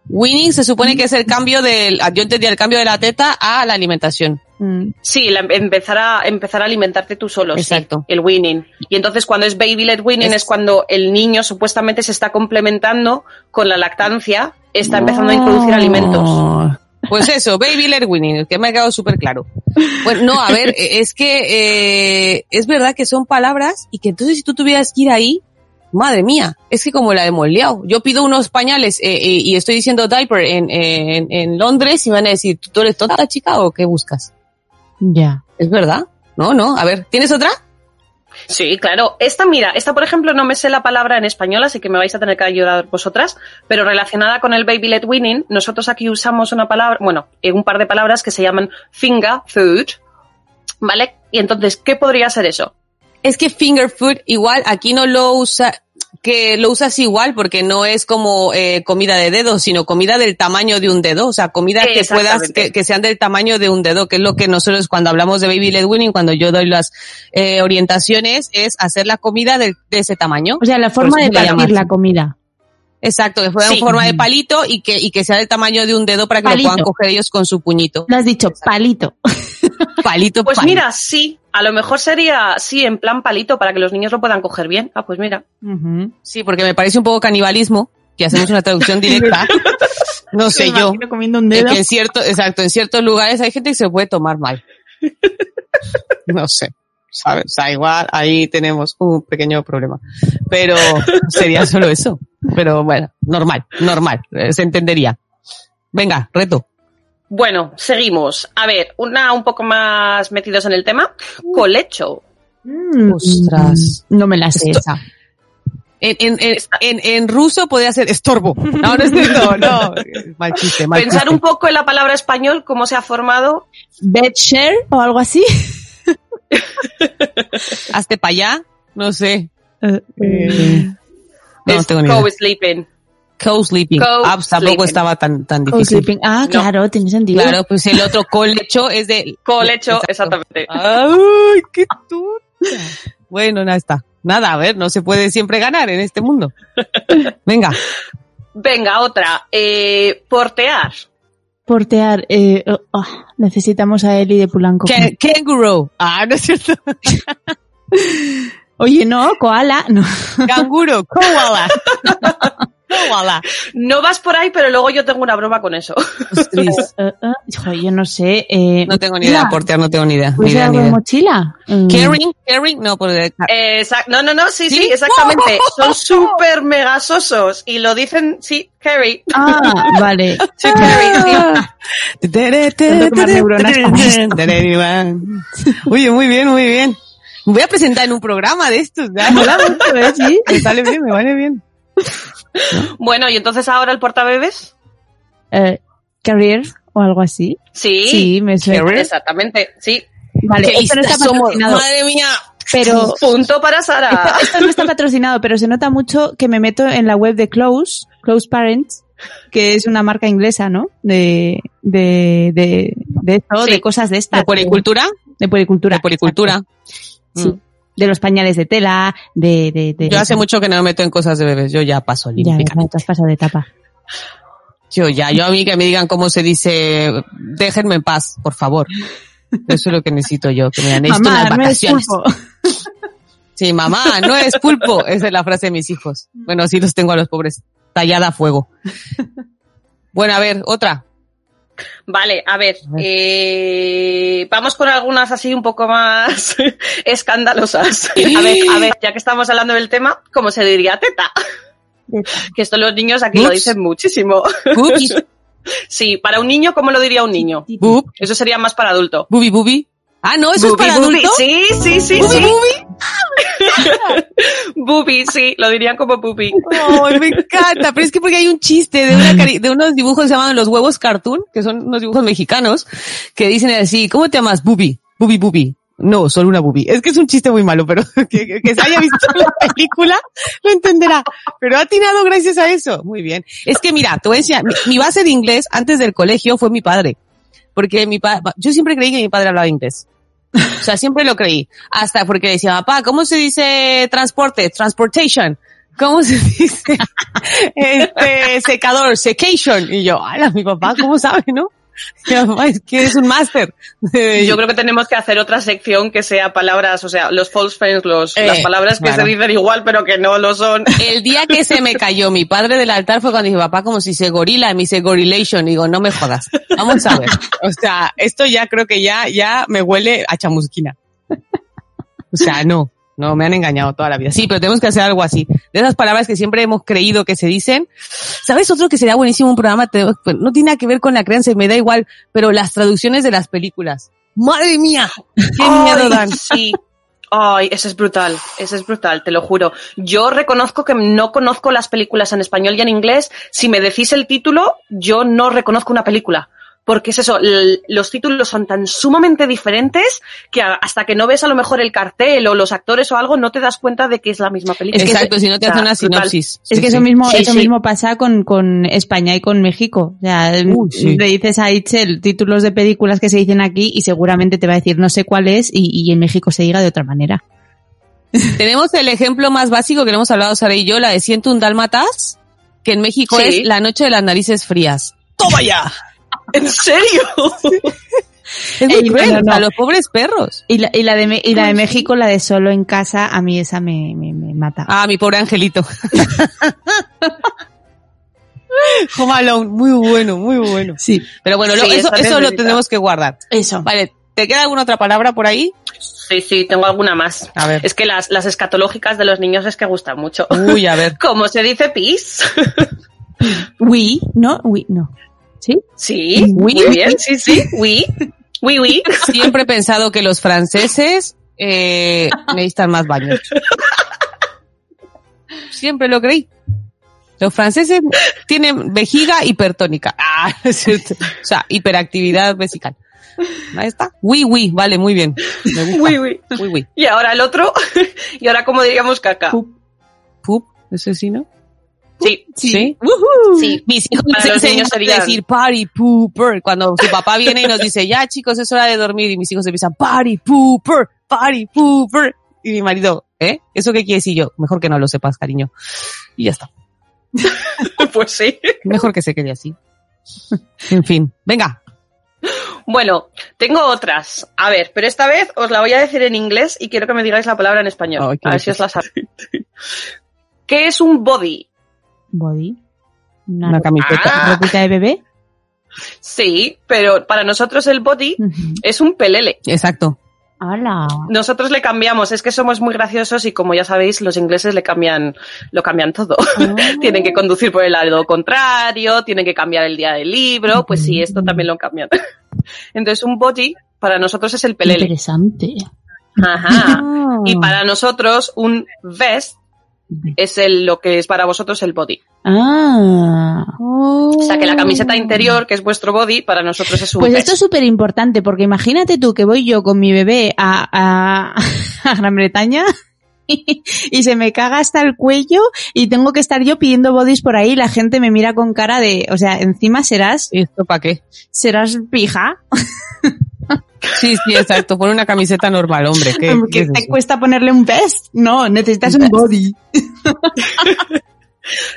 Winning se supone que es el cambio del, yo entendía el cambio de la teta a la alimentación. Mm. Sí, la- empezar a empezar a alimentarte tú solo, sí, Exacto. el weaning. Y entonces cuando es baby led weaning Es- es... cuando el niño supuestamente se está complementando con la lactancia, está empezando a introducir alimentos. Pues eso, baby led winning, que me ha quedado súper claro. Bueno, no, a ver, es que eh, es verdad que son palabras y que entonces si tú tuvieras que ir ahí, madre mía, es que como la hemos liado. Yo pido unos pañales eh, eh, y estoy diciendo diaper en, en, en Londres y me van a decir, ¿tú eres tonta chica o qué buscas? Ya. Es verdad. No, no, a ver, ¿tienes otra? Sí, claro. Esta, mira, esta por ejemplo no me sé la palabra en español, así que me vais a tener que ayudar vosotras, pero relacionada con el baby led weaning, nosotros aquí usamos una palabra, bueno, eh, un par de palabras que se llaman finger food, ¿vale? Y entonces, ¿qué podría ser eso? Es que finger food igual aquí no lo usa, que lo usas igual porque no es como eh, comida de dedo, sino comida del tamaño de un dedo, o sea, comida que puedas, que, que sean del tamaño de un dedo, que es lo que nosotros cuando hablamos de baby led weaning, cuando yo doy las eh, orientaciones, es hacer la comida de, de ese tamaño. O sea, la forma de partir la comida. Exacto, que fuera en forma de palito y que, y que sea del tamaño de un dedo para que Palito. lo puedan coger ellos con su puñito. Lo has dicho, palito. Palito, Pues palito. mira, sí, a lo mejor sería, sí, en plan palito para que los niños lo puedan coger bien. Ah, pues mira. Sí, porque me parece un poco canibalismo que hacemos una traducción directa. No sé Me yo. comiendo un de dedo. que en cierto, exacto, en ciertos lugares hay gente que se puede tomar mal. No sé. ¿Sabes? O sea, igual ahí tenemos un pequeño problema. Pero sería solo eso. Pero bueno, normal, normal. eh, Se entendería. Venga, reto. Bueno, seguimos. A ver, una un poco más metidos en el tema. Colecho. Mm, Ostras. No me la sé Esto- esa. En, en, en, en, en ruso podría ser estorbo. No, no es cierto, no. Mal chiste, mal Pensar chiste. un poco en la palabra español, cómo se ha formado. Bedshare o algo así. Hazte para allá, no sé. Eh, No, no es tengo ni idea. co-sleeping. Co-sleeping. Co-sleeping. Ah, pues tampoco estaba tan, tan co difícil. sleeping. Ah, No. claro, tiene sentido. Claro, pues el otro colecho es de... Colecho, exactamente. ¡Ay, qué tonta! Bueno, nada está. Nada, a ver, no se puede siempre ganar en este mundo. Venga. Venga, otra. Eh, portear. Portear. Eh, oh, oh, necesitamos a Eli de Pulanco. Ca- Kangaroo. Ah, no es cierto. Oye, no, koala. No. Canguro. Koala. No vas por ahí, pero luego yo tengo una broma con eso. Ostras. Eh, eh, joder, yo no sé. Eh, No tengo ni idea, portear no tengo ni idea. Ni ¿Puede ser idea, ni mochila? Mm. Caring, caring, no, por Eh, exact- no, no, no, sí, sí, ¿Sí? exactamente. Son súper mega sosos. Y lo dicen, sí, Carrie. Ah, vale. Sí, Carrie, sí. Neuronas Oye, muy bien, muy bien. Me voy a presentar en un programa de estos. ¿eh? Sí. Me sale bien, me vale bien. Bueno, y entonces ahora el portabebés. Eh, career o algo así. Sí, Sí, me suena. Exactamente, sí. Vale, esto no está patrocinado. Madre mía. Pero Punto para Sara. esto, esto no está patrocinado, pero se nota mucho que me meto en la web de Close, Close Parents, que es una marca inglesa, ¿no? De, de, de, de esto, Sí. de cosas de estas. ¿De puericultura? De puericultura. De puericultura. exacto. Sí. Mm. De los pañales de tela, de, de, de Yo hace mucho que no me meto en cosas de bebés. Yo ya paso Ya, olímpicamente. ya, pasado de etapa. Yo ya, yo a mí que me digan cómo se dice, déjenme en paz, por favor. Eso es lo que necesito yo, que me necesito Mamá, unas no es vacaciones. pulpo. Sí, mamá, no es pulpo. Esa es la frase de mis hijos. Bueno, sí los tengo a los pobres. Tallada a fuego. Bueno, a ver, otra. Vale, a ver, eh, vamos con algunas así un poco más escandalosas. A ver, a ver, ya que estamos hablando del tema, ¿cómo se diría teta? Que esto los niños aquí lo dicen muchísimo. Ups, Sí, para un niño, ¿cómo lo diría un niño? bub, Eso sería más para adulto. bubi, bubi. Ah, no, eso Bubi, es para bubi. adulto. Sí, sí, sí, Bubi, sí. bubi. Bubi, sí, lo dirían como Bubi. Ay, me encanta, pero es que porque hay un chiste de, una cari- de unos dibujos llaman los huevos cartoon, que son unos dibujos mexicanos, que dicen así, ¿cómo te llamas? Bubi, Bubi, Bubi. No, solo una bubi. Es que es un chiste muy malo, pero que, se haya visto la película lo entenderá. Pero ha atinado gracias a eso. Muy bien. Es que mira, te voy mi, base de inglés antes del colegio fue mi padre. Porque mi pa yo siempre creí que mi padre hablaba inglés. O sea, siempre lo creí. Hasta porque decía, papá, ¿cómo se dice transporte? Transportation. ¿Cómo se dice? Este, secador, secation. Y yo, ala, mi papá, ¿cómo sabe, no? Es que es un máster. Yo creo que tenemos que hacer otra sección que sea palabras, o sea, los false friends, los, Eh, las palabras que claro. se dicen igual pero que no lo son. El día que se me cayó mi padre del altar fue cuando dije, papá, como si se gorila, me dice gorilation. Y digo, no me jodas. Vamos a ver. O sea, esto ya creo que ya, ya me huele a chamusquina. O sea, no, no, me han engañado toda la vida. Sí, pero tenemos que hacer algo así. De esas palabras que siempre hemos creído que se dicen. ¿Sabes otro que sería buenísimo un programa? Pues, No tiene nada que ver con la creencia, me da igual, pero las traducciones de las películas. ¡Madre mía! ¡Qué miedo dan! Sí. Ay, eso es brutal, eso es brutal, te lo juro. Yo reconozco que no conozco las películas en español y en inglés. Si me decís el título, yo no reconozco una película. Porque es eso, los títulos son tan sumamente diferentes que hasta que no ves a lo mejor el cartel o los actores o algo, no te das cuenta de que es la misma película. Exacto, si no te O sea, hace una sinopsis. Es Sí, que eso sí. mismo, Sí, eso sí. mismo pasa con, con España y con México. O sea, Uy, sí. le dices a Itzel títulos de películas que se dicen aquí y seguramente te va a decir no sé cuál es y, y en México se diga de otra manera. Tenemos el ejemplo más básico que le hemos hablado Sara y yo, la de Siento un Dálmatas, que en México Sí. es La Noche de las Narices Frías. ¡Toma ya! ¿En serio? Es muy Ey, no, cruel, no, no. a los pobres perros. Y la, y la de, y la de México, la de solo en casa, a mí esa me, me, me mata. Ah, mi pobre angelito. Home Alone, muy bueno, muy bueno. Sí, Pero bueno, lo- eso, eso lo tendremos que guardar. eso. Vale, ¿te queda alguna otra palabra por ahí? Sí, sí, tengo alguna más. A ver. Es que las, las escatológicas de los niños es que gustan mucho. Uy, a ver. ¿Cómo se dice pis? We, ¿no? We, no. ¿Sí? Sí, Oui. muy bien, sí, sí, oui, oui, oui. Siempre he pensado que los franceses eh, necesitan más baños. Siempre lo creí. Los franceses tienen vejiga hipertónica. Ah, es cierto. O sea, hiperactividad vesical. Ahí está. Oui, oui, vale, muy bien. Me gusta. Oui, oui. Oui, oui. Y ahora el otro, y ahora como diríamos caca. Pup, ese sí, ¿no? Sí, Sí. sí. Mis hijos Para se los niños a decir party pooper. Cuando su papá viene y nos dice, ya chicos, es hora de dormir. Y mis hijos empiezan, party pooper, party pooper. Y mi marido, ¿eh? ¿Eso qué quiere decir yo? Mejor que no lo sepas, cariño. Y ya está. Pues sí. Mejor que se quede así. En fin. Venga. Bueno, tengo otras. A ver, pero esta vez os la voy a decir en inglés y quiero que me digáis la palabra en español. A ver si os la sabéis. ¿Qué es un body? Body. Una, Una camiseta. Ah. ropita de bebé. Sí, pero para nosotros el body es un pelele. Exacto. ¡Hala! Nosotros le cambiamos, es que somos muy graciosos y como ya sabéis, los ingleses le cambian, lo cambian todo. tienen que conducir por el lado contrario, tienen que cambiar el día del libro, pues sí, esto también lo cambian. Entonces un body para nosotros es el pelele. Interesante. Ajá. Ah. Y para nosotros un vest es el, lo que es para vosotros el body. Ah. O sea que la camiseta interior, que es vuestro body, para nosotros es un Pues esto es súper importante, porque imagínate tú que voy yo con mi bebé a, a, a Gran Bretaña y se me caga hasta el cuello y tengo que estar yo pidiendo bodies por ahí y la gente me mira con cara de, o sea, encima serás, ¿Y esto para qué? serás pija, Sí, sí, exacto. Pon una camiseta normal, hombre. ¿Qué, qué que es te eso? cuesta ponerle un vest. No, necesitas un body.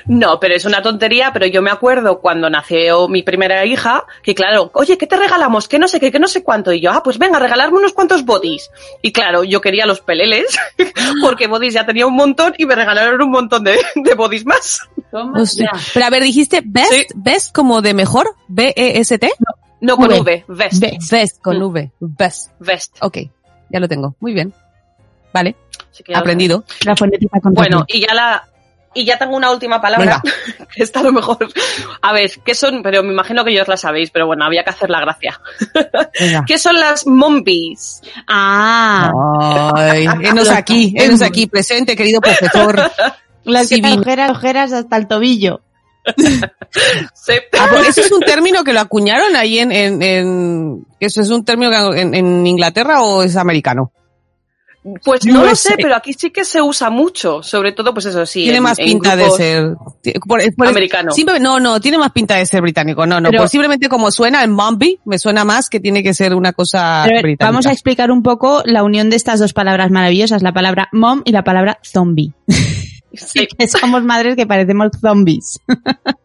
No, pero es una tontería, pero yo me acuerdo cuando nació mi primera hija, que claro, oye, ¿qué te regalamos? Que no sé qué, que no sé cuánto. Y yo, ah, pues venga, regalarme unos cuantos bodies. Y claro, yo quería los peleles, porque bodies ya tenía un montón y me regalaron un montón de, de bodies más. Hostia. Pero a ver, dijiste best, Sí. best como de mejor, B-E-S-T. No con V. V, vest, Vest. Con Mm. V. Best. vest. Ok, ya lo tengo. Muy bien. Vale, aprendido. La fonética con Bueno, y ya la, y ya tengo una última palabra. que Esta a lo mejor. A ver, ¿qué son? Pero me imagino que ya os la sabéis, pero bueno, había que hacer la gracia. Venga. ¿Qué son las mombies? Ah, Ay, enos aquí, enos aquí, presente, querido profesor. las que ojeras, ojeras hasta el tobillo. Ah, Eso es un término que lo acuñaron ahí en, en, en- eso es un término que en, en Inglaterra o es americano. Pues no lo sé, pero aquí sí que se usa mucho. Sobre todo, pues eso sí. tiene en- más pinta de ser por- por- Americano. simple- no, no, tiene más pinta de ser británico. No, no, Pero- posiblemente como suena el Mombi, me suena más que tiene que ser una cosa Pero británica. vamos a explicar un poco la unión de estas dos palabras maravillosas, la palabra mom y la palabra zombie. Sí. Que somos madres que parecemos zombies.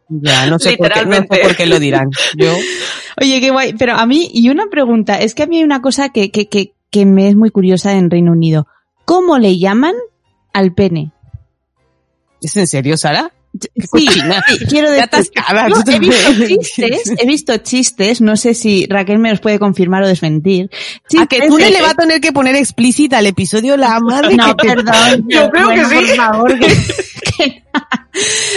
Ya, no sé, por qué, no sé por qué lo dirán. Yo, Oye, qué guay. Pero a mí, y una pregunta, es que a mí hay una cosa que, que, que, que me es muy curiosa en Reino Unido. ¿Cómo le llaman al pene? ¿es en serio, Sara? Sí, quiero decir, atascada, No, tú he visto chistes, he visto chistes, no sé si Raquel me los puede confirmar o desmentir. A que tú le va a tener que poner explícita al episodio la madre No, que perdón. Yo creo que sí. Por favor, que- que-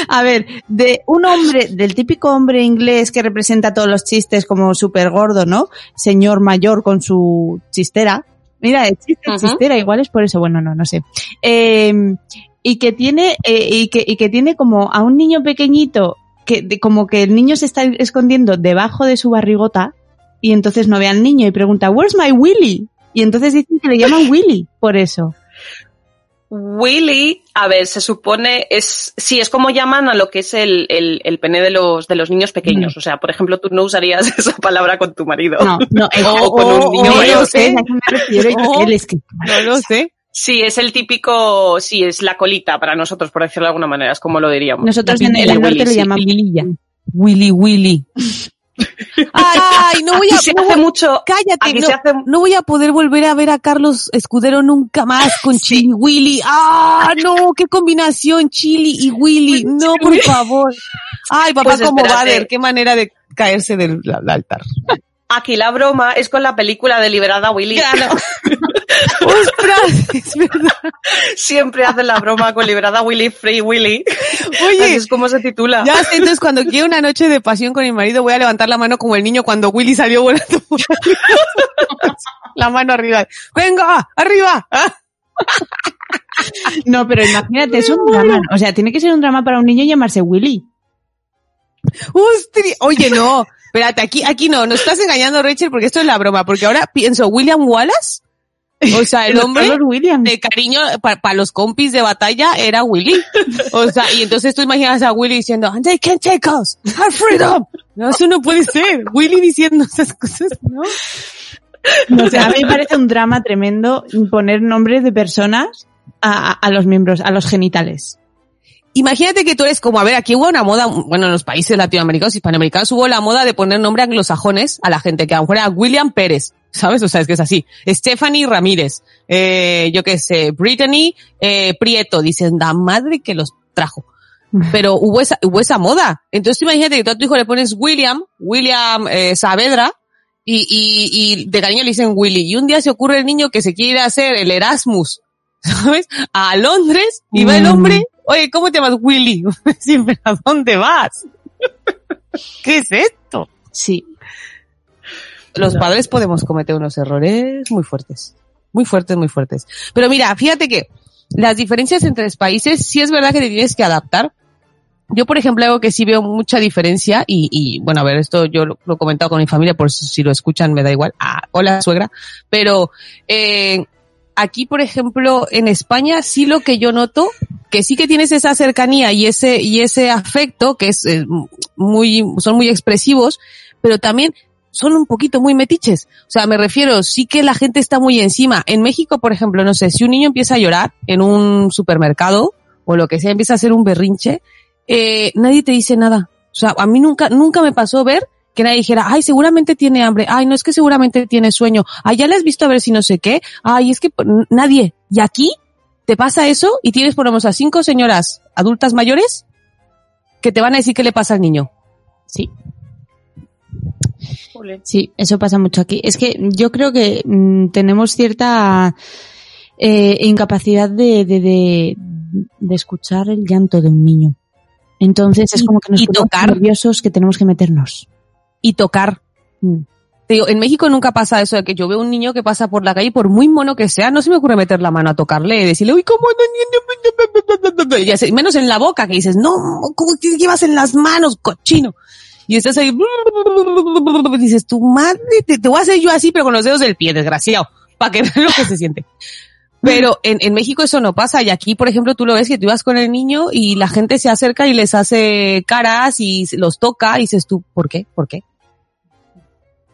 A ver, de un hombre, del típico hombre inglés que representa todos los chistes como súper gordo, ¿no? Señor mayor con su chistera. Mira, el chiste, chistera, igual es por eso, bueno, no, no sé. Eh, y que tiene, eh, y que, y que tiene como a un niño pequeñito, que, de- como que el niño se está escondiendo debajo de su barrigota, y entonces no ve al niño y pregunta, Where's my Willy? Y entonces dicen que le llaman Willy, por eso. Willy, a ver, se supone, es, sí, es como llaman a lo que es el, el, el pene de los, de los niños pequeños. O sea, por ejemplo, tú no usarías esa palabra con tu marido. No, no, es- O con un niño no, yo sé, No lo sé. Sí, es el típico, sí, es la colita para nosotros, por decirlo de alguna manera, es como lo diríamos. Nosotros en el de norte Willy, sí. llamamos Lililla. Willy Willy. Ay, no voy a, se hace mucho, cállate, no, se hace, no voy a poder volver a ver a Carlos Escudero nunca más con Chili Willy. Ah, no, qué combinación Chili y Willy. No, por favor. Ay, papá Pues como espérate. Bader, qué manera de caerse del del altar. Aquí la broma es con la película de Liberada Willy. Ostras, es verdad. Siempre hacen la broma con Liberada Willy, Free Willy. Así Oye, es como se titula. ya sé, entonces cuando quiera una noche de pasión con mi marido voy a levantar la mano como el niño cuando Willy salió volando por. La mano arriba. ¡Venga! ¡Arriba! Ah. No, pero imagínate, es un drama. O sea, tiene que ser un drama para un niño llamarse Willy. ¡Ostri! Oye, no. Espérate, aquí, aquí no. Nos estás engañando, Rachel, porque esto es la broma. Porque ahora pienso, William Wallace. O sea, el hombre de cariño para los compis de batalla era Willy. O sea, y entonces tú imaginas a Willy diciendo, and they can take us, our freedom. No, eso no puede ser. Willy diciendo esas cosas, ¿no? O sea, a mí me parece un drama tremendo poner nombres de personas a, a- a los miembros, a los genitales. Imagínate que tú eres como, a ver, aquí hubo una moda, bueno, en los países latinoamericanos, hispanoamericanos, hubo la moda de poner nombre anglosajones a la gente, que a lo mejor era William Pérez, ¿sabes? O sea, es que es así. Stephanie Ramírez, eh, yo qué sé, Brittany eh, Prieto, dicen, la madre que los trajo. Pero hubo esa, hubo esa moda. Entonces imagínate que tú a tu hijo le pones William, William eh, Saavedra, y, y, y de cariño le dicen Willy. Y un día se ocurre el niño que se quiere hacer el Erasmus, ¿sabes? A Londres, y va el Mm. hombre, oye, ¿cómo te llamas Willy? Siempre, ¿a dónde vas? ¿Qué es esto? Sí. Los padres podemos cometer unos errores muy fuertes. Muy fuertes, muy fuertes. Pero mira, fíjate que las diferencias entre los países sí es verdad que te tienes que adaptar. Yo, por ejemplo, algo que sí veo mucha diferencia y, y bueno, a ver, esto yo lo, lo he comentado con mi familia, por eso si lo escuchan me da igual. Ah, hola suegra. Pero eh, aquí, por ejemplo, en España sí lo que yo noto, que sí que tienes esa cercanía y ese y ese afecto que es eh, muy son muy expresivos, pero también son un poquito muy metiches. O sea, me refiero, sí que la gente está muy encima. En México, por ejemplo, no sé, si un niño empieza a llorar en un supermercado o lo que sea, empieza a hacer un berrinche, eh, nadie te dice nada. O sea, a mí nunca, nunca me pasó ver que nadie dijera, ay, seguramente tiene hambre, ay, no es que seguramente tiene sueño, ay, ya le has visto a ver si no sé qué, ay, es que nadie. Y aquí te pasa eso y tienes, por lo menos, a cinco señoras adultas mayores que te van a decir qué le pasa al niño. Sí. Sí, eso pasa mucho aquí. Es que yo creo que mm, tenemos cierta eh, incapacidad de, de, de, de escuchar el llanto de un niño. Entonces es como que nos y ponemos tocar. nerviosos que tenemos que meternos. Y tocar. Mm. Te digo, en México nunca pasa eso de que yo veo un niño que pasa por la calle, por muy mono que sea, no se me ocurre meter la mano a tocarle y decirle, uy, ¿cómo? no?" Y así, menos en la boca, que dices, no, ¿cómo que llevas en las manos, cochino? Y estás ahí, dices, tu madre, te, te voy a hacer yo así, pero con los dedos del pie, desgraciado, para que vean lo que se siente. Pero en, en México eso no pasa y aquí, por ejemplo, tú lo ves que tú ibas con el niño y la gente se acerca y les hace caras y los toca y dices tú, ¿por qué? ¿Por qué?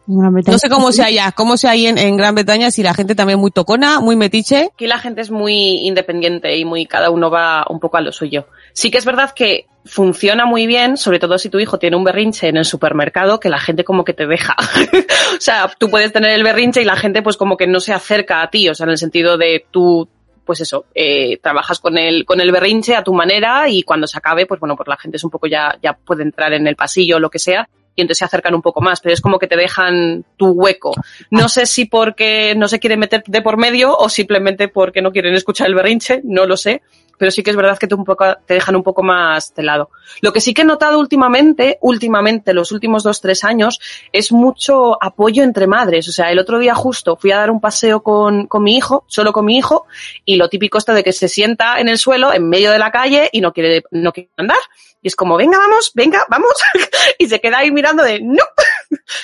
En Gran Bretaña No sé cómo sea allá, cómo sea ahí en, en Gran Bretaña, si la gente también muy tocona, muy metiche. Aquí la gente es muy independiente y muy cada uno va un poco a lo suyo. Sí que es verdad que funciona muy bien, sobre todo si tu hijo tiene un berrinche en el supermercado, que la gente como que te deja. o sea, tú puedes tener el berrinche y la gente pues como que no se acerca a ti, o sea, en el sentido de tú pues eso, eh, trabajas con el, con el berrinche a tu manera y cuando se acabe, pues bueno, pues la gente es un poco ya, ya puede entrar en el pasillo o lo que sea y entonces se acercan un poco más, pero es como que te dejan tu hueco. No sé si porque no se quieren meter de por medio o simplemente porque no quieren escuchar el berrinche, no lo sé, pero sí que es verdad que te, un poco, te dejan un poco más de lado. Lo que sí que he notado últimamente, últimamente, los últimos dos, tres años, es mucho apoyo entre madres. O sea, el otro día justo fui a dar un paseo con, con mi hijo, solo con mi hijo, y lo típico esto de que se sienta en el suelo, en medio de la calle, y no quiere, no quiere andar. Y es como, venga, vamos, venga, vamos. y se queda ahí mirando de, no,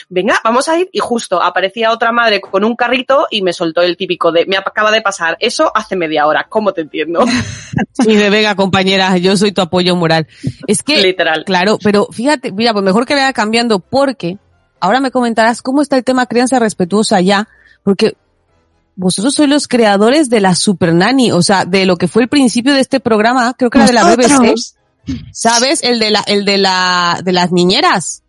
venga, vamos a ir. Y justo aparecía otra madre con un carrito y me soltó el típico de, me acaba de pasar eso hace media hora, ¿cómo te entiendo? Y de venga, compañera, yo soy tu apoyo moral. Es que, Literal. claro, pero fíjate, mira, pues mejor que vaya cambiando porque ahora me comentarás cómo está el tema crianza respetuosa allá, porque vosotros sois los creadores de la Super Nanny, o sea, de lo que fue el principio de este programa, creo que era de la BBC. ¿sabes? El de la, el de la, de las niñeras.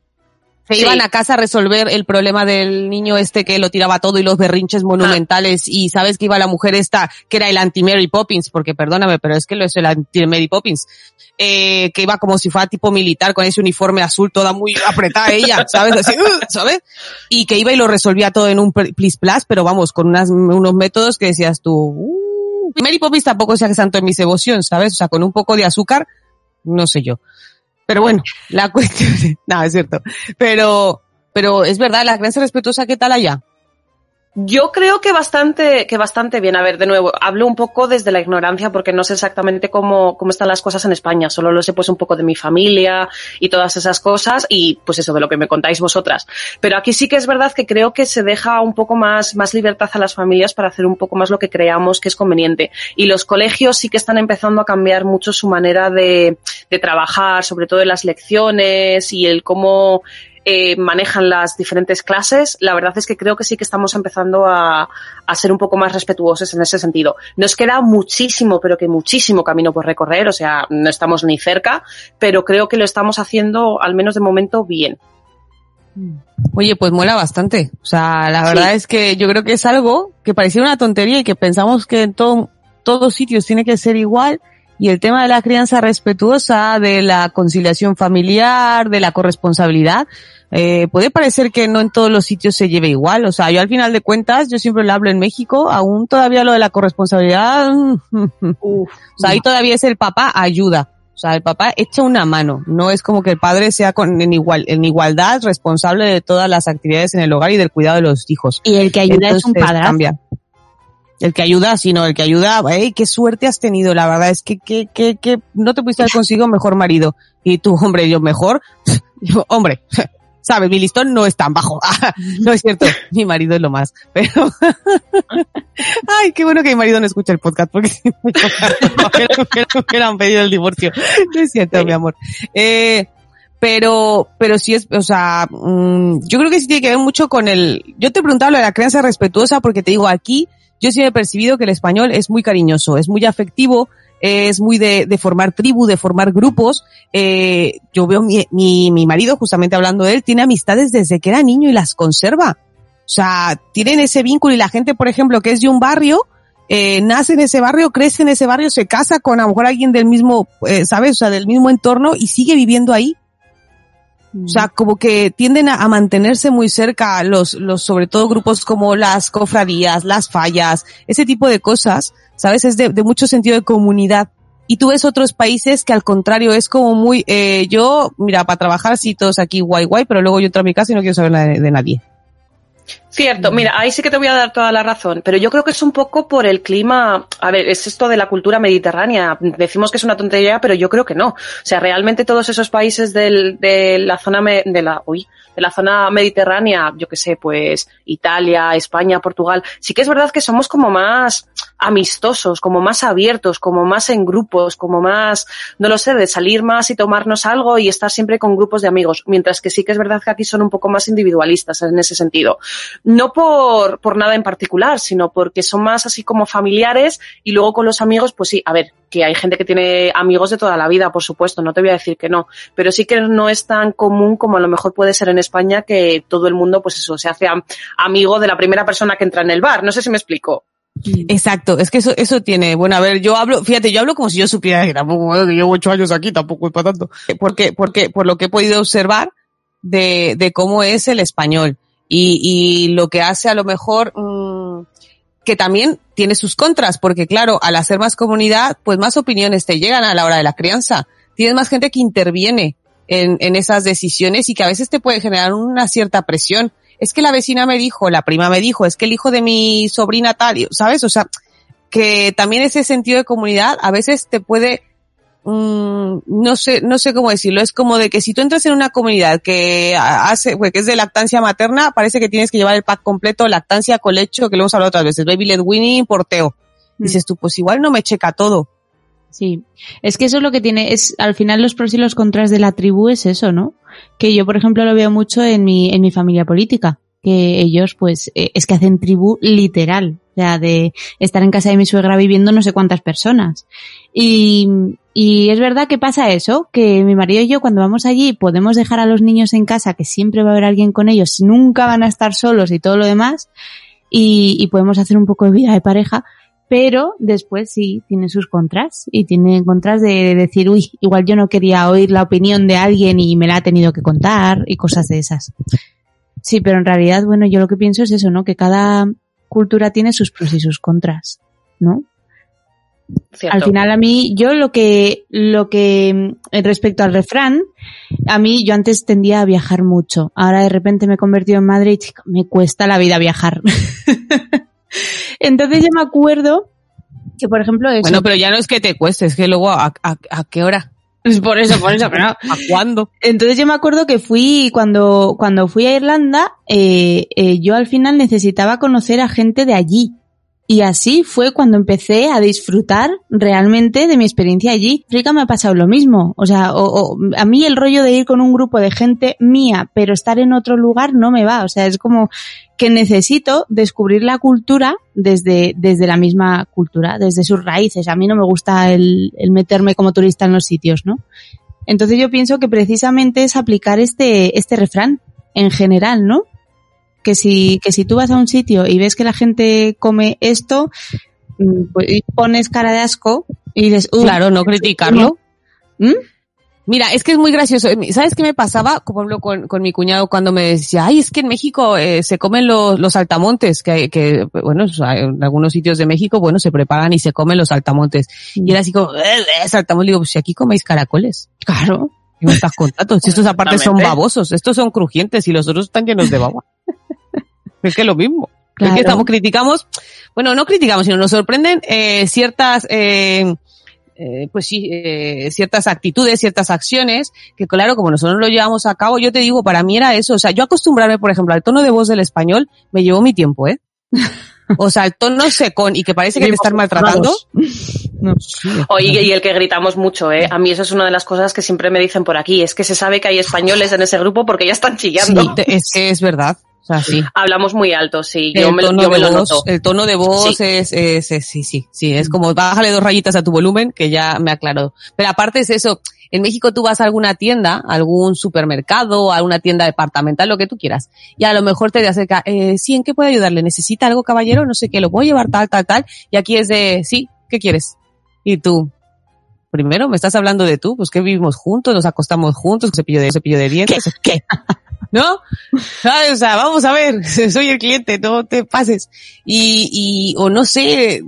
Que Sí. iban a casa a resolver el problema del niño este que lo tiraba todo y los berrinches monumentales y sabes que iba la mujer esta que era el anti-Mary Poppins, porque perdóname, pero es que lo es el anti-Mary Poppins, eh, que iba como si fuera tipo militar con ese uniforme azul toda muy apretada ella, ¿sabes? Así, "Ugh", ¿sabes? Y que iba y lo resolvía todo en un pl- plis plas, pero vamos, con unas, unos métodos que decías tú, "Uh". Mary Poppins tampoco sea santo en mi devoción, ¿sabes? O sea, con un poco de azúcar, no sé yo. Pero bueno, la cuestión, no, es cierto. Pero, pero es verdad, la crianza respetuosa, ¿qué tal allá? Yo creo que bastante, que bastante bien. A ver, de nuevo, hablo un poco desde la ignorancia porque no sé exactamente cómo, cómo están las cosas en España. Solo lo sé pues un poco de mi familia y todas esas cosas y pues eso de lo que me contáis vosotras. Pero aquí sí que es verdad que creo que se deja un poco más, más libertad a las familias para hacer un poco más lo que creamos que es conveniente. Y los colegios sí que están empezando a cambiar mucho su manera de, de trabajar, sobre todo en las lecciones y el cómo eh, manejan las diferentes clases, la verdad es que creo que sí que estamos empezando a, a ser un poco más respetuosos en ese sentido. Nos queda muchísimo, pero que muchísimo camino por recorrer, o sea, no estamos ni cerca, pero creo que lo estamos haciendo, al menos de momento, bien. Oye, pues mola bastante. O sea, la verdad Sí. es que yo creo que es algo que parecía una tontería y que pensamos que en todo, todos sitios tiene que ser igual. Y el tema de la crianza respetuosa, de la conciliación familiar, de la corresponsabilidad, eh, puede parecer que no en todos los sitios se lleve igual. O sea, yo al final de cuentas, yo siempre lo hablo en México, aún todavía lo de la corresponsabilidad, o sea, ahí todavía es el papá ayuda. O sea, el papá echa una mano. No es como que el padre sea con, en, igual, en igualdad responsable de todas las actividades en el hogar y del cuidado de los hijos. Y el que ayuda es un padrastro. cambia. El que ayuda, sino el que ayuda, ¡ey, qué suerte has tenido! La verdad es que, que, que, que no te pudiste haber conseguido mejor marido. Y tú, hombre, yo mejor, yo, hombre, sabes, mi listón no es tan bajo. no es cierto, mi marido es lo más. Pero, ay, qué bueno que mi marido no escucha el podcast porque si no, hubieran pedido el divorcio. No es cierto, mi amor. Eh, pero, pero sí es, o sea, mm, yo creo que sí tiene que ver mucho con el, yo te preguntaba lo de la crianza respetuosa porque te digo, aquí yo sí he percibido que el español es muy cariñoso, es muy afectivo, es muy de, de formar tribu, de formar grupos. Eh, yo veo mi, mi, mi marido, justamente hablando de él, tiene amistades desde que era niño y las conserva. O sea, tienen ese vínculo y la gente, por ejemplo, que es de un barrio, eh, nace en ese barrio, crece en ese barrio, se casa con a lo mejor alguien del mismo, eh, ¿sabes? O sea, del mismo entorno y sigue viviendo ahí. O sea, como que tienden a, mantenerse muy cerca los, los, sobre todo grupos como las cofradías, las fallas, ese tipo de cosas, ¿sabes? Es de, mucho sentido de comunidad. Y tú ves otros países que al contrario es como muy, eh, yo, mira, para trabajar sí todos aquí guay guay, pero luego yo entro a mi casa y no quiero saber nada de nadie. Cierto, mira, ahí sí que te voy a dar toda la razón, pero yo creo que es un poco por el clima, a ver, es esto de la cultura mediterránea, decimos que es una tontería, pero yo creo que no. O sea, realmente todos esos países del, de la zona me- de la, uy, de la zona mediterránea, yo que sé, pues Italia, España, Portugal, sí que es verdad que somos como más amistosos, como más abiertos, como más en grupos, como más, no lo sé, de salir más y tomarnos algo y estar siempre con grupos de amigos, mientras que sí que es verdad que aquí son un poco más individualistas en ese sentido. No por, por nada en particular, sino porque son más así como familiares y luego con los amigos, pues sí, a ver, que hay gente que tiene amigos de toda la vida, por supuesto, no te voy a decir que no, pero sí que no es tan común como a lo mejor puede ser en España que todo el mundo, pues eso, se hace am- amigo de la primera persona que entra en el bar. No sé si me explico. Exacto, es que eso, eso tiene, bueno, a ver, yo hablo, fíjate, yo hablo como si yo supiera que tampoco, que llevo ocho años aquí, tampoco es para tanto. Porque, porque, por lo que he podido observar de, de cómo es el español y, y lo que hace a lo mejor, mm, que también tiene sus contras, porque claro, al hacer más comunidad, pues más opiniones te llegan a la hora de la crianza. Tienes más gente que interviene en, en esas decisiones y que a veces te puede generar una cierta presión. Es que la vecina me dijo, la prima me dijo, es que el hijo de mi sobrina tal, ¿sabes? O sea, que también ese sentido de comunidad a veces te puede, mm, no sé, no sé cómo decirlo, es como de que si tú entras en una comunidad que hace, pues, que es de lactancia materna, parece que tienes que llevar el pack completo, lactancia, colecho, que lo hemos hablado otras veces, baby led weaning, porteo. Dices tú, pues igual no me checa todo. Sí, es que eso es lo que tiene, es al final los pros y los contras de la tribu es eso, ¿no? Que yo, por ejemplo, lo veo mucho en mi, en mi familia política, que ellos, pues, eh, es que hacen tribu literal, o sea, de estar en casa de mi suegra viviendo no sé cuántas personas. Y, y es verdad que pasa eso, que mi marido y yo cuando vamos allí podemos dejar a los niños en casa, que siempre va a haber alguien con ellos, nunca van a estar solos y todo lo demás, y, y podemos hacer un poco de vida de pareja, pero después sí tiene sus contras y tiene contras de decir, uy, igual yo no quería oír la opinión de alguien y me la ha tenido que contar y cosas de esas. Sí, pero en realidad, bueno, yo lo que pienso es eso, ¿no? Que cada cultura tiene sus pros y sus contras, ¿no? Cierto. Al final a mí, yo lo que, lo que, eh, respecto al refrán, a mí yo antes tendía a viajar mucho. Ahora de repente me he convertido en madre y me cuesta la vida viajar. Entonces yo me acuerdo que, por ejemplo, eso. Bueno, pero ya no es que te cueste, es que luego a, a, a qué hora, Es por eso, por eso, pero no. a cuándo. Entonces yo me acuerdo que fui, cuando, cuando fui a Irlanda, eh, eh, yo al final necesitaba conocer a gente de allí. Y así fue cuando empecé a disfrutar realmente de mi experiencia allí. En África me ha pasado lo mismo. O sea, a mí el rollo de ir con un grupo de gente mía, pero estar en otro lugar no me va. O sea, es como que necesito descubrir la cultura desde, desde la misma cultura, desde sus raíces. A mí no me gusta el, el meterme como turista en los sitios, ¿no? Entonces yo pienso que precisamente es aplicar este, este refrán en general, ¿no? Que si, que si tú vas a un sitio y ves que la gente come esto, mm, pues y pones cara de asco y dices, "Uh, Claro, no criticarlo. ¿Mm? Mira, es que es muy gracioso. ¿Sabes qué me pasaba? Como hablo con, con mi cuñado cuando me decía, ay, es que en México eh, se comen los, los saltamontes, que, que, bueno, o sea, en algunos sitios de México, bueno, se preparan y se comen los saltamontes. Y era así como, eh, eh, saltamontes. Digo, pues si aquí coméis caracoles. Claro. ¿Qué me estás contando? Si estos aparte son babosos, estos son crujientes y los otros están llenos de baba. Es que es lo mismo. Es que estamos, criticamos, bueno, no criticamos, sino nos sorprenden eh, ciertas, eh, eh, pues sí, eh, ciertas actitudes, ciertas acciones, que claro, como nosotros lo llevamos a cabo, yo te digo, para mí era eso, o sea, yo acostumbrarme, por ejemplo, al tono de voz del español, me llevó mi tiempo, ¿eh? O sea, el tono secón y que parece que te están maltratando. No. Oye, y el que gritamos mucho, ¿eh? A mí eso es una de las cosas que siempre me dicen por aquí. Es que se sabe que hay españoles en ese grupo porque ya están Sí, chillando. te- es que es verdad. O sea, sí. Hablamos muy alto, sí. Yo el me, lo- tono yo me de lo voz, noto. el tono de voz Sí. es, es, es- sí, sí, sí, es como bájale dos rayitas a tu volumen que ya me aclaró. Pero aparte es eso, en México tú vas a alguna tienda, a algún supermercado, a alguna tienda departamental, lo que tú quieras, y a lo mejor te acerca, eh, sí, ¿en qué puedo ayudarle? ¿Necesita algo, caballero? No sé qué, lo puedo llevar tal, tal, tal, y aquí es de, sí, ¿qué quieres? Y tú, primero, ¿me estás hablando de tú? Pues que vivimos juntos, nos acostamos juntos, cepillo de, cepillo de dientes, ¿qué? ¿No? ¿Sabes? O sea, vamos a ver, soy el cliente, no te pases. Y, y, o no sé,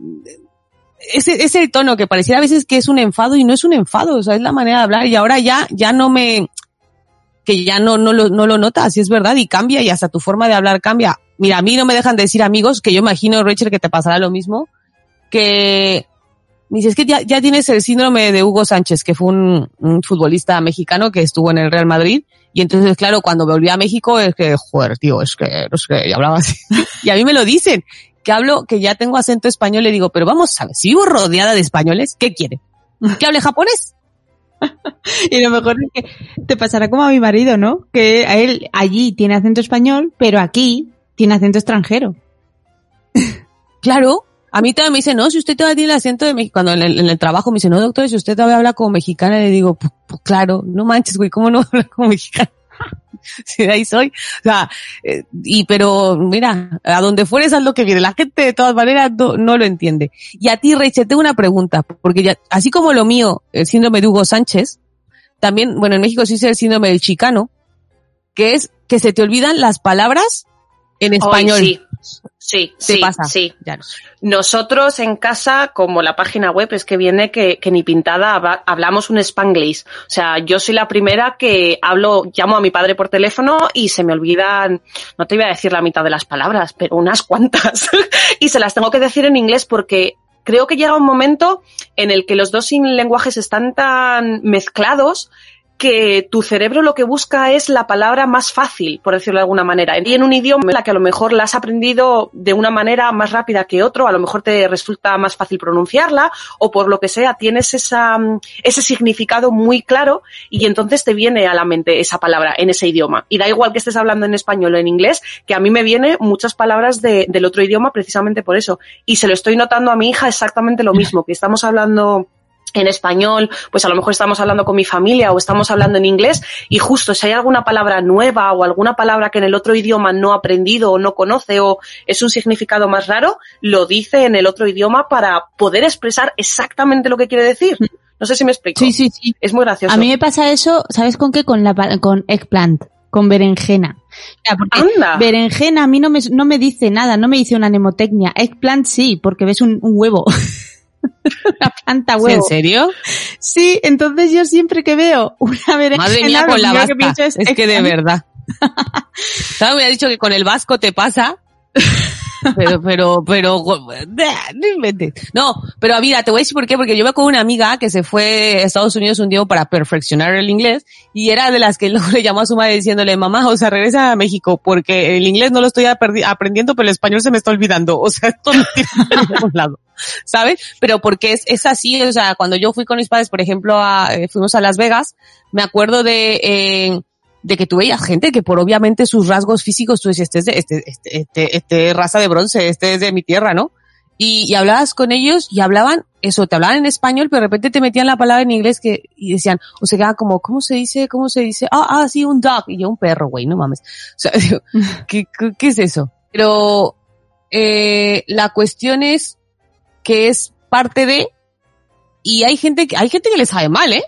ese, ese tono que pareciera a veces que es un enfado y no es un enfado, o sea, es la manera de hablar y ahora ya, ya no me, que ya no, no lo, no lo notas, y es verdad, y cambia y hasta tu forma de hablar cambia. Mira, a mí no me dejan de decir amigos, que yo imagino, Rachel, que te pasará lo mismo, que me dices que ya, ya tienes el síndrome de Hugo Sánchez, que fue un, futbolista mexicano que estuvo en el Real Madrid, y entonces, claro, cuando volví a México, es que, joder, tío, es que, sé, qué, y hablaba así. y a mí me lo dicen, que hablo, que ya tengo acento español, le digo, pero vamos a ver, si vivo rodeada de españoles, ¿qué quiere? ¿Que hable japonés? Y lo mejor es que te pasará como a mi marido, ¿no? Que a él allí tiene acento español, pero aquí tiene acento extranjero. Claro. A mí todavía me dice, no, si usted todavía tiene el acento de México, cuando en el, en el trabajo me dice, no, doctor, si usted todavía habla como mexicana, le digo, pues, claro, no manches, güey, ¿cómo no habla como mexicana? si de ahí soy. O sea, eh, y pero mira, a donde fueres haz lo que viene. La gente de todas maneras no, no lo entiende. Y a ti, Rachel, tengo una pregunta, porque ya, así como lo mío, el síndrome de Hugo Sánchez, también, bueno, en México sí es el síndrome del chicano, que es que se te olvidan las palabras en español. Sí, sí, ¿Te sí, pasa? sí. Ya no. Nosotros en casa, como la página web es que viene que, que ni pintada habla- hablamos un spanglish. O sea, yo soy la primera que hablo, llamo a mi padre por teléfono y se me olvidan, no te iba a decir la mitad de las palabras, pero unas cuantas. y se las tengo que decir en inglés porque creo que llega un momento en el que los dos sin- lenguajes están tan mezclados que tu cerebro lo que busca es la palabra más fácil, por decirlo de alguna manera. Y en un idioma en la que a lo mejor la has aprendido de una manera más rápida que otro, a lo mejor te resulta más fácil pronunciarla o por lo que sea tienes esa, mm, ese significado muy claro y entonces te viene a la mente esa palabra en ese idioma. Y da igual que estés hablando en español o en inglés, que a mí me viene muchas palabras de- del otro idioma precisamente por eso. Y se lo estoy notando a mi hija exactamente lo mismo, que estamos hablando en español, pues a lo mejor estamos hablando con mi familia o estamos hablando en inglés y justo si hay alguna palabra nueva o alguna palabra que en el otro idioma no ha aprendido o no conoce o es un significado más raro, lo dice en el otro idioma para poder expresar exactamente lo que quiere decir. No sé si me explico. Sí, sí, sí. Es muy gracioso. A mí me pasa eso, ¿sabes con qué? Con la con eggplant, con berenjena. Anda. berenjena a mí no me, no me dice nada, no me dice una mnemotecnia. Eggplant sí, porque ves un, un huevo. una planta ¿En huevo. serio? Sí, entonces yo siempre que veo una berenjena, Madre mía, lo con la que vasca. Es, que de verdad. ¿Sabes? Me ha dicho que con el vasco te pasa. Pero, pero, pero, no inventes. No, pero mira, te voy a decir por qué, porque yo me con una amiga que se fue a Estados Unidos un día para perfeccionar el inglés y era de las que luego le llamó a su madre diciéndole, mamá, o sea, regresa a México porque el inglés no lo estoy aprendiendo, pero el español se me está olvidando. O sea, esto no tiene ningún lado. ¿Sabes? Pero porque es, es así, o sea, cuando yo fui con mis padres, por ejemplo, a, eh, fuimos a Las Vegas, me acuerdo de, eh, de que tú veías gente que por obviamente sus rasgos físicos, tú decías, este es de, este, este, este, este es raza de bronce, este es de mi tierra, ¿no? Y, y hablabas con ellos y hablaban, eso, te hablaban en español, pero de repente te metían la palabra en inglés que, y decían, o se quedaban como, ¿cómo se dice? ¿Cómo se dice? Ah, ah, sí, un dog. Y yo, un perro, güey, no mames. O sea, digo, ¿qué, qué, qué es eso? Pero, eh, la cuestión es que es parte de, y hay gente que, hay gente que le sabe mal, ¿eh?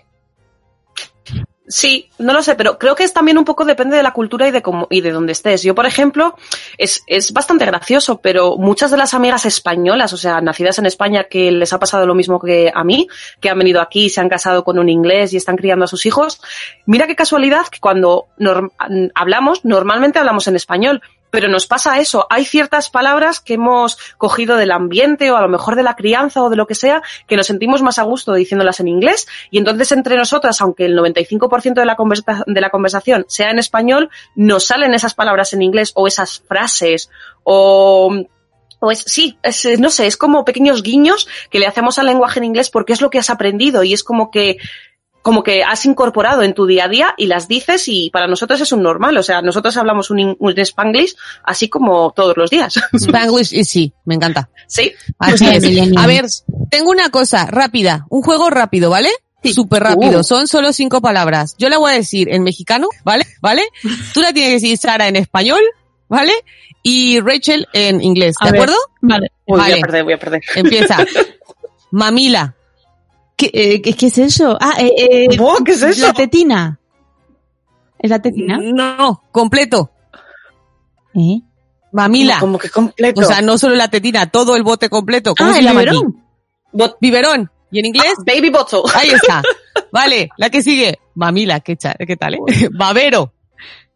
Sí, no lo sé, pero creo que es también un poco depende de la cultura y de cómo, y de dónde estés. Yo, por ejemplo, es, es bastante gracioso, pero muchas de las amigas españolas, o sea, nacidas en España, que les ha pasado lo mismo que a mí, que han venido aquí, se han casado con un inglés y están criando a sus hijos, mira qué casualidad que cuando hablamos, normalmente hablamos en español, pero nos pasa eso. Hay ciertas palabras que hemos cogido del ambiente o a lo mejor de la crianza o de lo que sea, que nos sentimos más a gusto diciéndolas en inglés y entonces entre nosotras, aunque el 95% de la, de la conversación sea en español, nos salen esas palabras en inglés o esas frases o o es, sí, es, no sé, es como pequeños guiños que le hacemos al lenguaje en inglés porque es lo que has aprendido y es como que como que has incorporado en tu día a día y las dices y para nosotros es un normal. O sea, nosotros hablamos un, un spanglish así como todos los días. Spanglish y sí, me encanta. sí. Así Pues es. A ver, tengo una cosa rápida, un juego rápido, ¿vale? Súper rápido, Uh. son solo cinco palabras. Yo la voy a decir en mexicano, ¿vale? ¿Vale? Tú la tienes que decir Sara en español, ¿vale? Y Rachel en inglés, ¿de A ver. acuerdo? Vale. Uy, voy a perder, voy a perder. Empieza. Mamila. ¿Qué, eh, ¿qué, qué es eso? Ah, eh, eh, Buah, ¿Qué es eso? La tetina. ¿Es la tetina? No, completo. ¿Eh? Mamila. Como que completo. O sea, no solo la tetina, todo el bote completo. ¿Cómo Ah, se el llama biberón. Bot- Biberón. ¿Y en inglés? Ah, baby bottle. Ahí está. Vale, la que sigue. Mamila, ¿qué, qué tal, eh? Babero.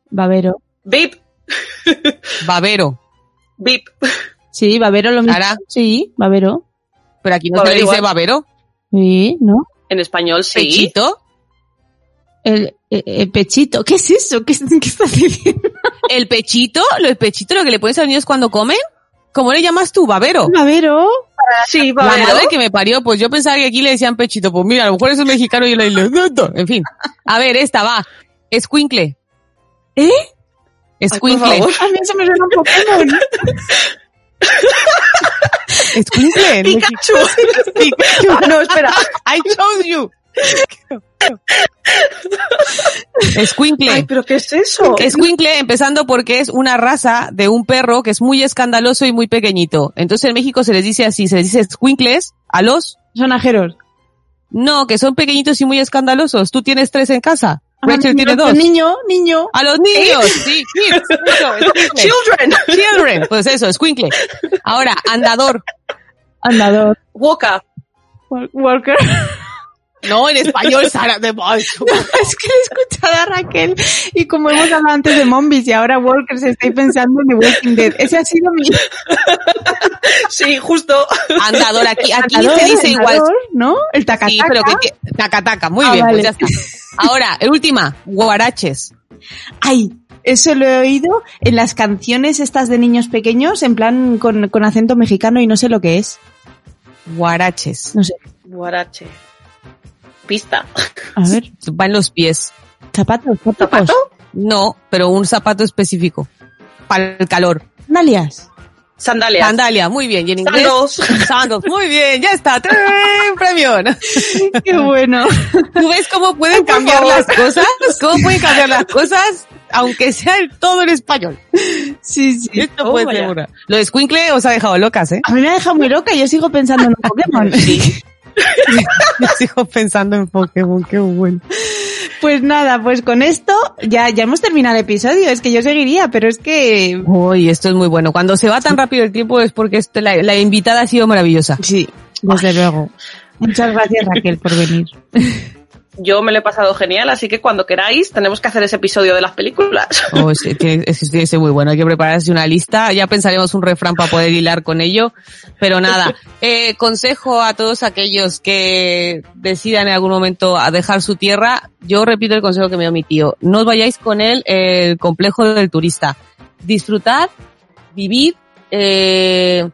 Babero. Beep. Babero. Beep. Sí, babero lo mismo. Sara. Sí, babero. Pero aquí no se Babero le dice igual. babero. Sí, ¿no? En español sí. Pechito. El, el- el pechito. ¿Qué es eso? ¿Qué, qué estás diciendo? El pechito, lo- el pechito, lo que le pones a los niños cuando comen. ¿Cómo le llamas tú? Babero. Babero. Sí, La babero. madre que me parió, pues yo pensaba que aquí le decían pechito. Pues mira, a lo mejor es un mexicano y yo le digo, en fin. A ver, esta va. Escuincle. ¿Eh? Escuincle. favor. A mí eso me suena un Pokémon. Escuincle. Pikachu. Pikachu. Ah, no, espera. I chose you. Escuincle. Ay, pero ¿qué es eso? Escuincle, empezando porque es una raza de un perro que es muy escandaloso y muy pequeñito. Entonces en México se les dice así, se les dice escuincles a los, Sonajeros. no, que son pequeñitos y muy escandalosos. Tú tienes tres en casa. Rachel tiene dos. Niño, niño. A los niños, sí, kids, eso. Children. Children, pues eso, escuincle. Ahora, andador. Andador. Waka. Wal- Walker. No, en español, Sara, de es que le he escuchado a Raquel y como hemos hablado antes de Mombis y ahora Walker se está pensando en The Walking Dead. Ese ha sido mi Sí, justo. Andador, aquí, aquí andador, se dice igual. andador, ¿no? El tacataca. Sí, pero que tie- taca taca, muy Ah, bien, vale. pues ya está. Ahora, el última, guaraches. Ay, eso lo he oído en las canciones estas de niños pequeños, en plan con, con acento mexicano y no sé lo que es. Guaraches. No sé. Guarache. Pista. A ver, Va en los pies. zapatos. ¿Zapato? No, pero un zapato específico. Para el calor. Sandalias. Sandalias. Sandalia, muy bien. Y en inglés. Sandals. Sandals, muy bien, ya está. ¡Tarán! Premio. Qué bueno. ¿Tú ves cómo pueden cambiar las cosas? ¿Cómo pueden cambiar las cosas? Aunque sea el todo en español. Sí, sí. Esto Oh, puede ser una. Lo de Squinkle os ha dejado locas, ¿eh? A mí me ha dejado muy loca, yo sigo pensando en un Pokémon. Yo sigo pensando en Pokémon, qué bueno. Pues nada, pues con esto ya, ya hemos terminado el episodio. Es que yo seguiría, pero es que... Uy, esto es muy bueno. Cuando se va tan rápido el tiempo es porque este- la, la invitada ha sido maravillosa. Sí, desde luego. Muchas gracias Raquel por venir. Yo me lo he pasado genial, así que cuando queráis tenemos que hacer ese episodio de las películas. Oh, es que ser muy bueno. Hay que prepararse una lista. Ya pensaremos un refrán para poder hilar con ello. Pero nada, eh, consejo a todos aquellos que decidan en algún momento a dejar su tierra. Yo repito el consejo que me dio mi tío. No os vayáis con el, el complejo del turista. Disfrutad, vivid, eh,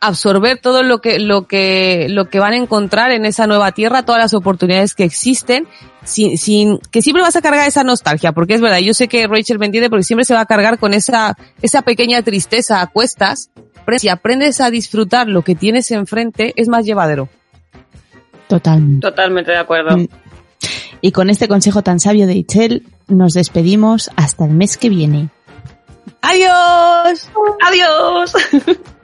absorber todo lo que, lo que, lo que van a encontrar en esa nueva tierra, todas las oportunidades que existen, sin, sin, que siempre vas a cargar esa nostalgia, porque es verdad, yo sé que Rachel me entiende porque siempre se va a cargar con esa, esa pequeña tristeza a cuestas, pero si aprendes a disfrutar lo que tienes enfrente, es más llevadero. Totalmente. Totalmente de acuerdo. Mm. Y con este consejo tan sabio de Itzel, nos despedimos hasta el mes que viene. ¡Adiós! Adiós.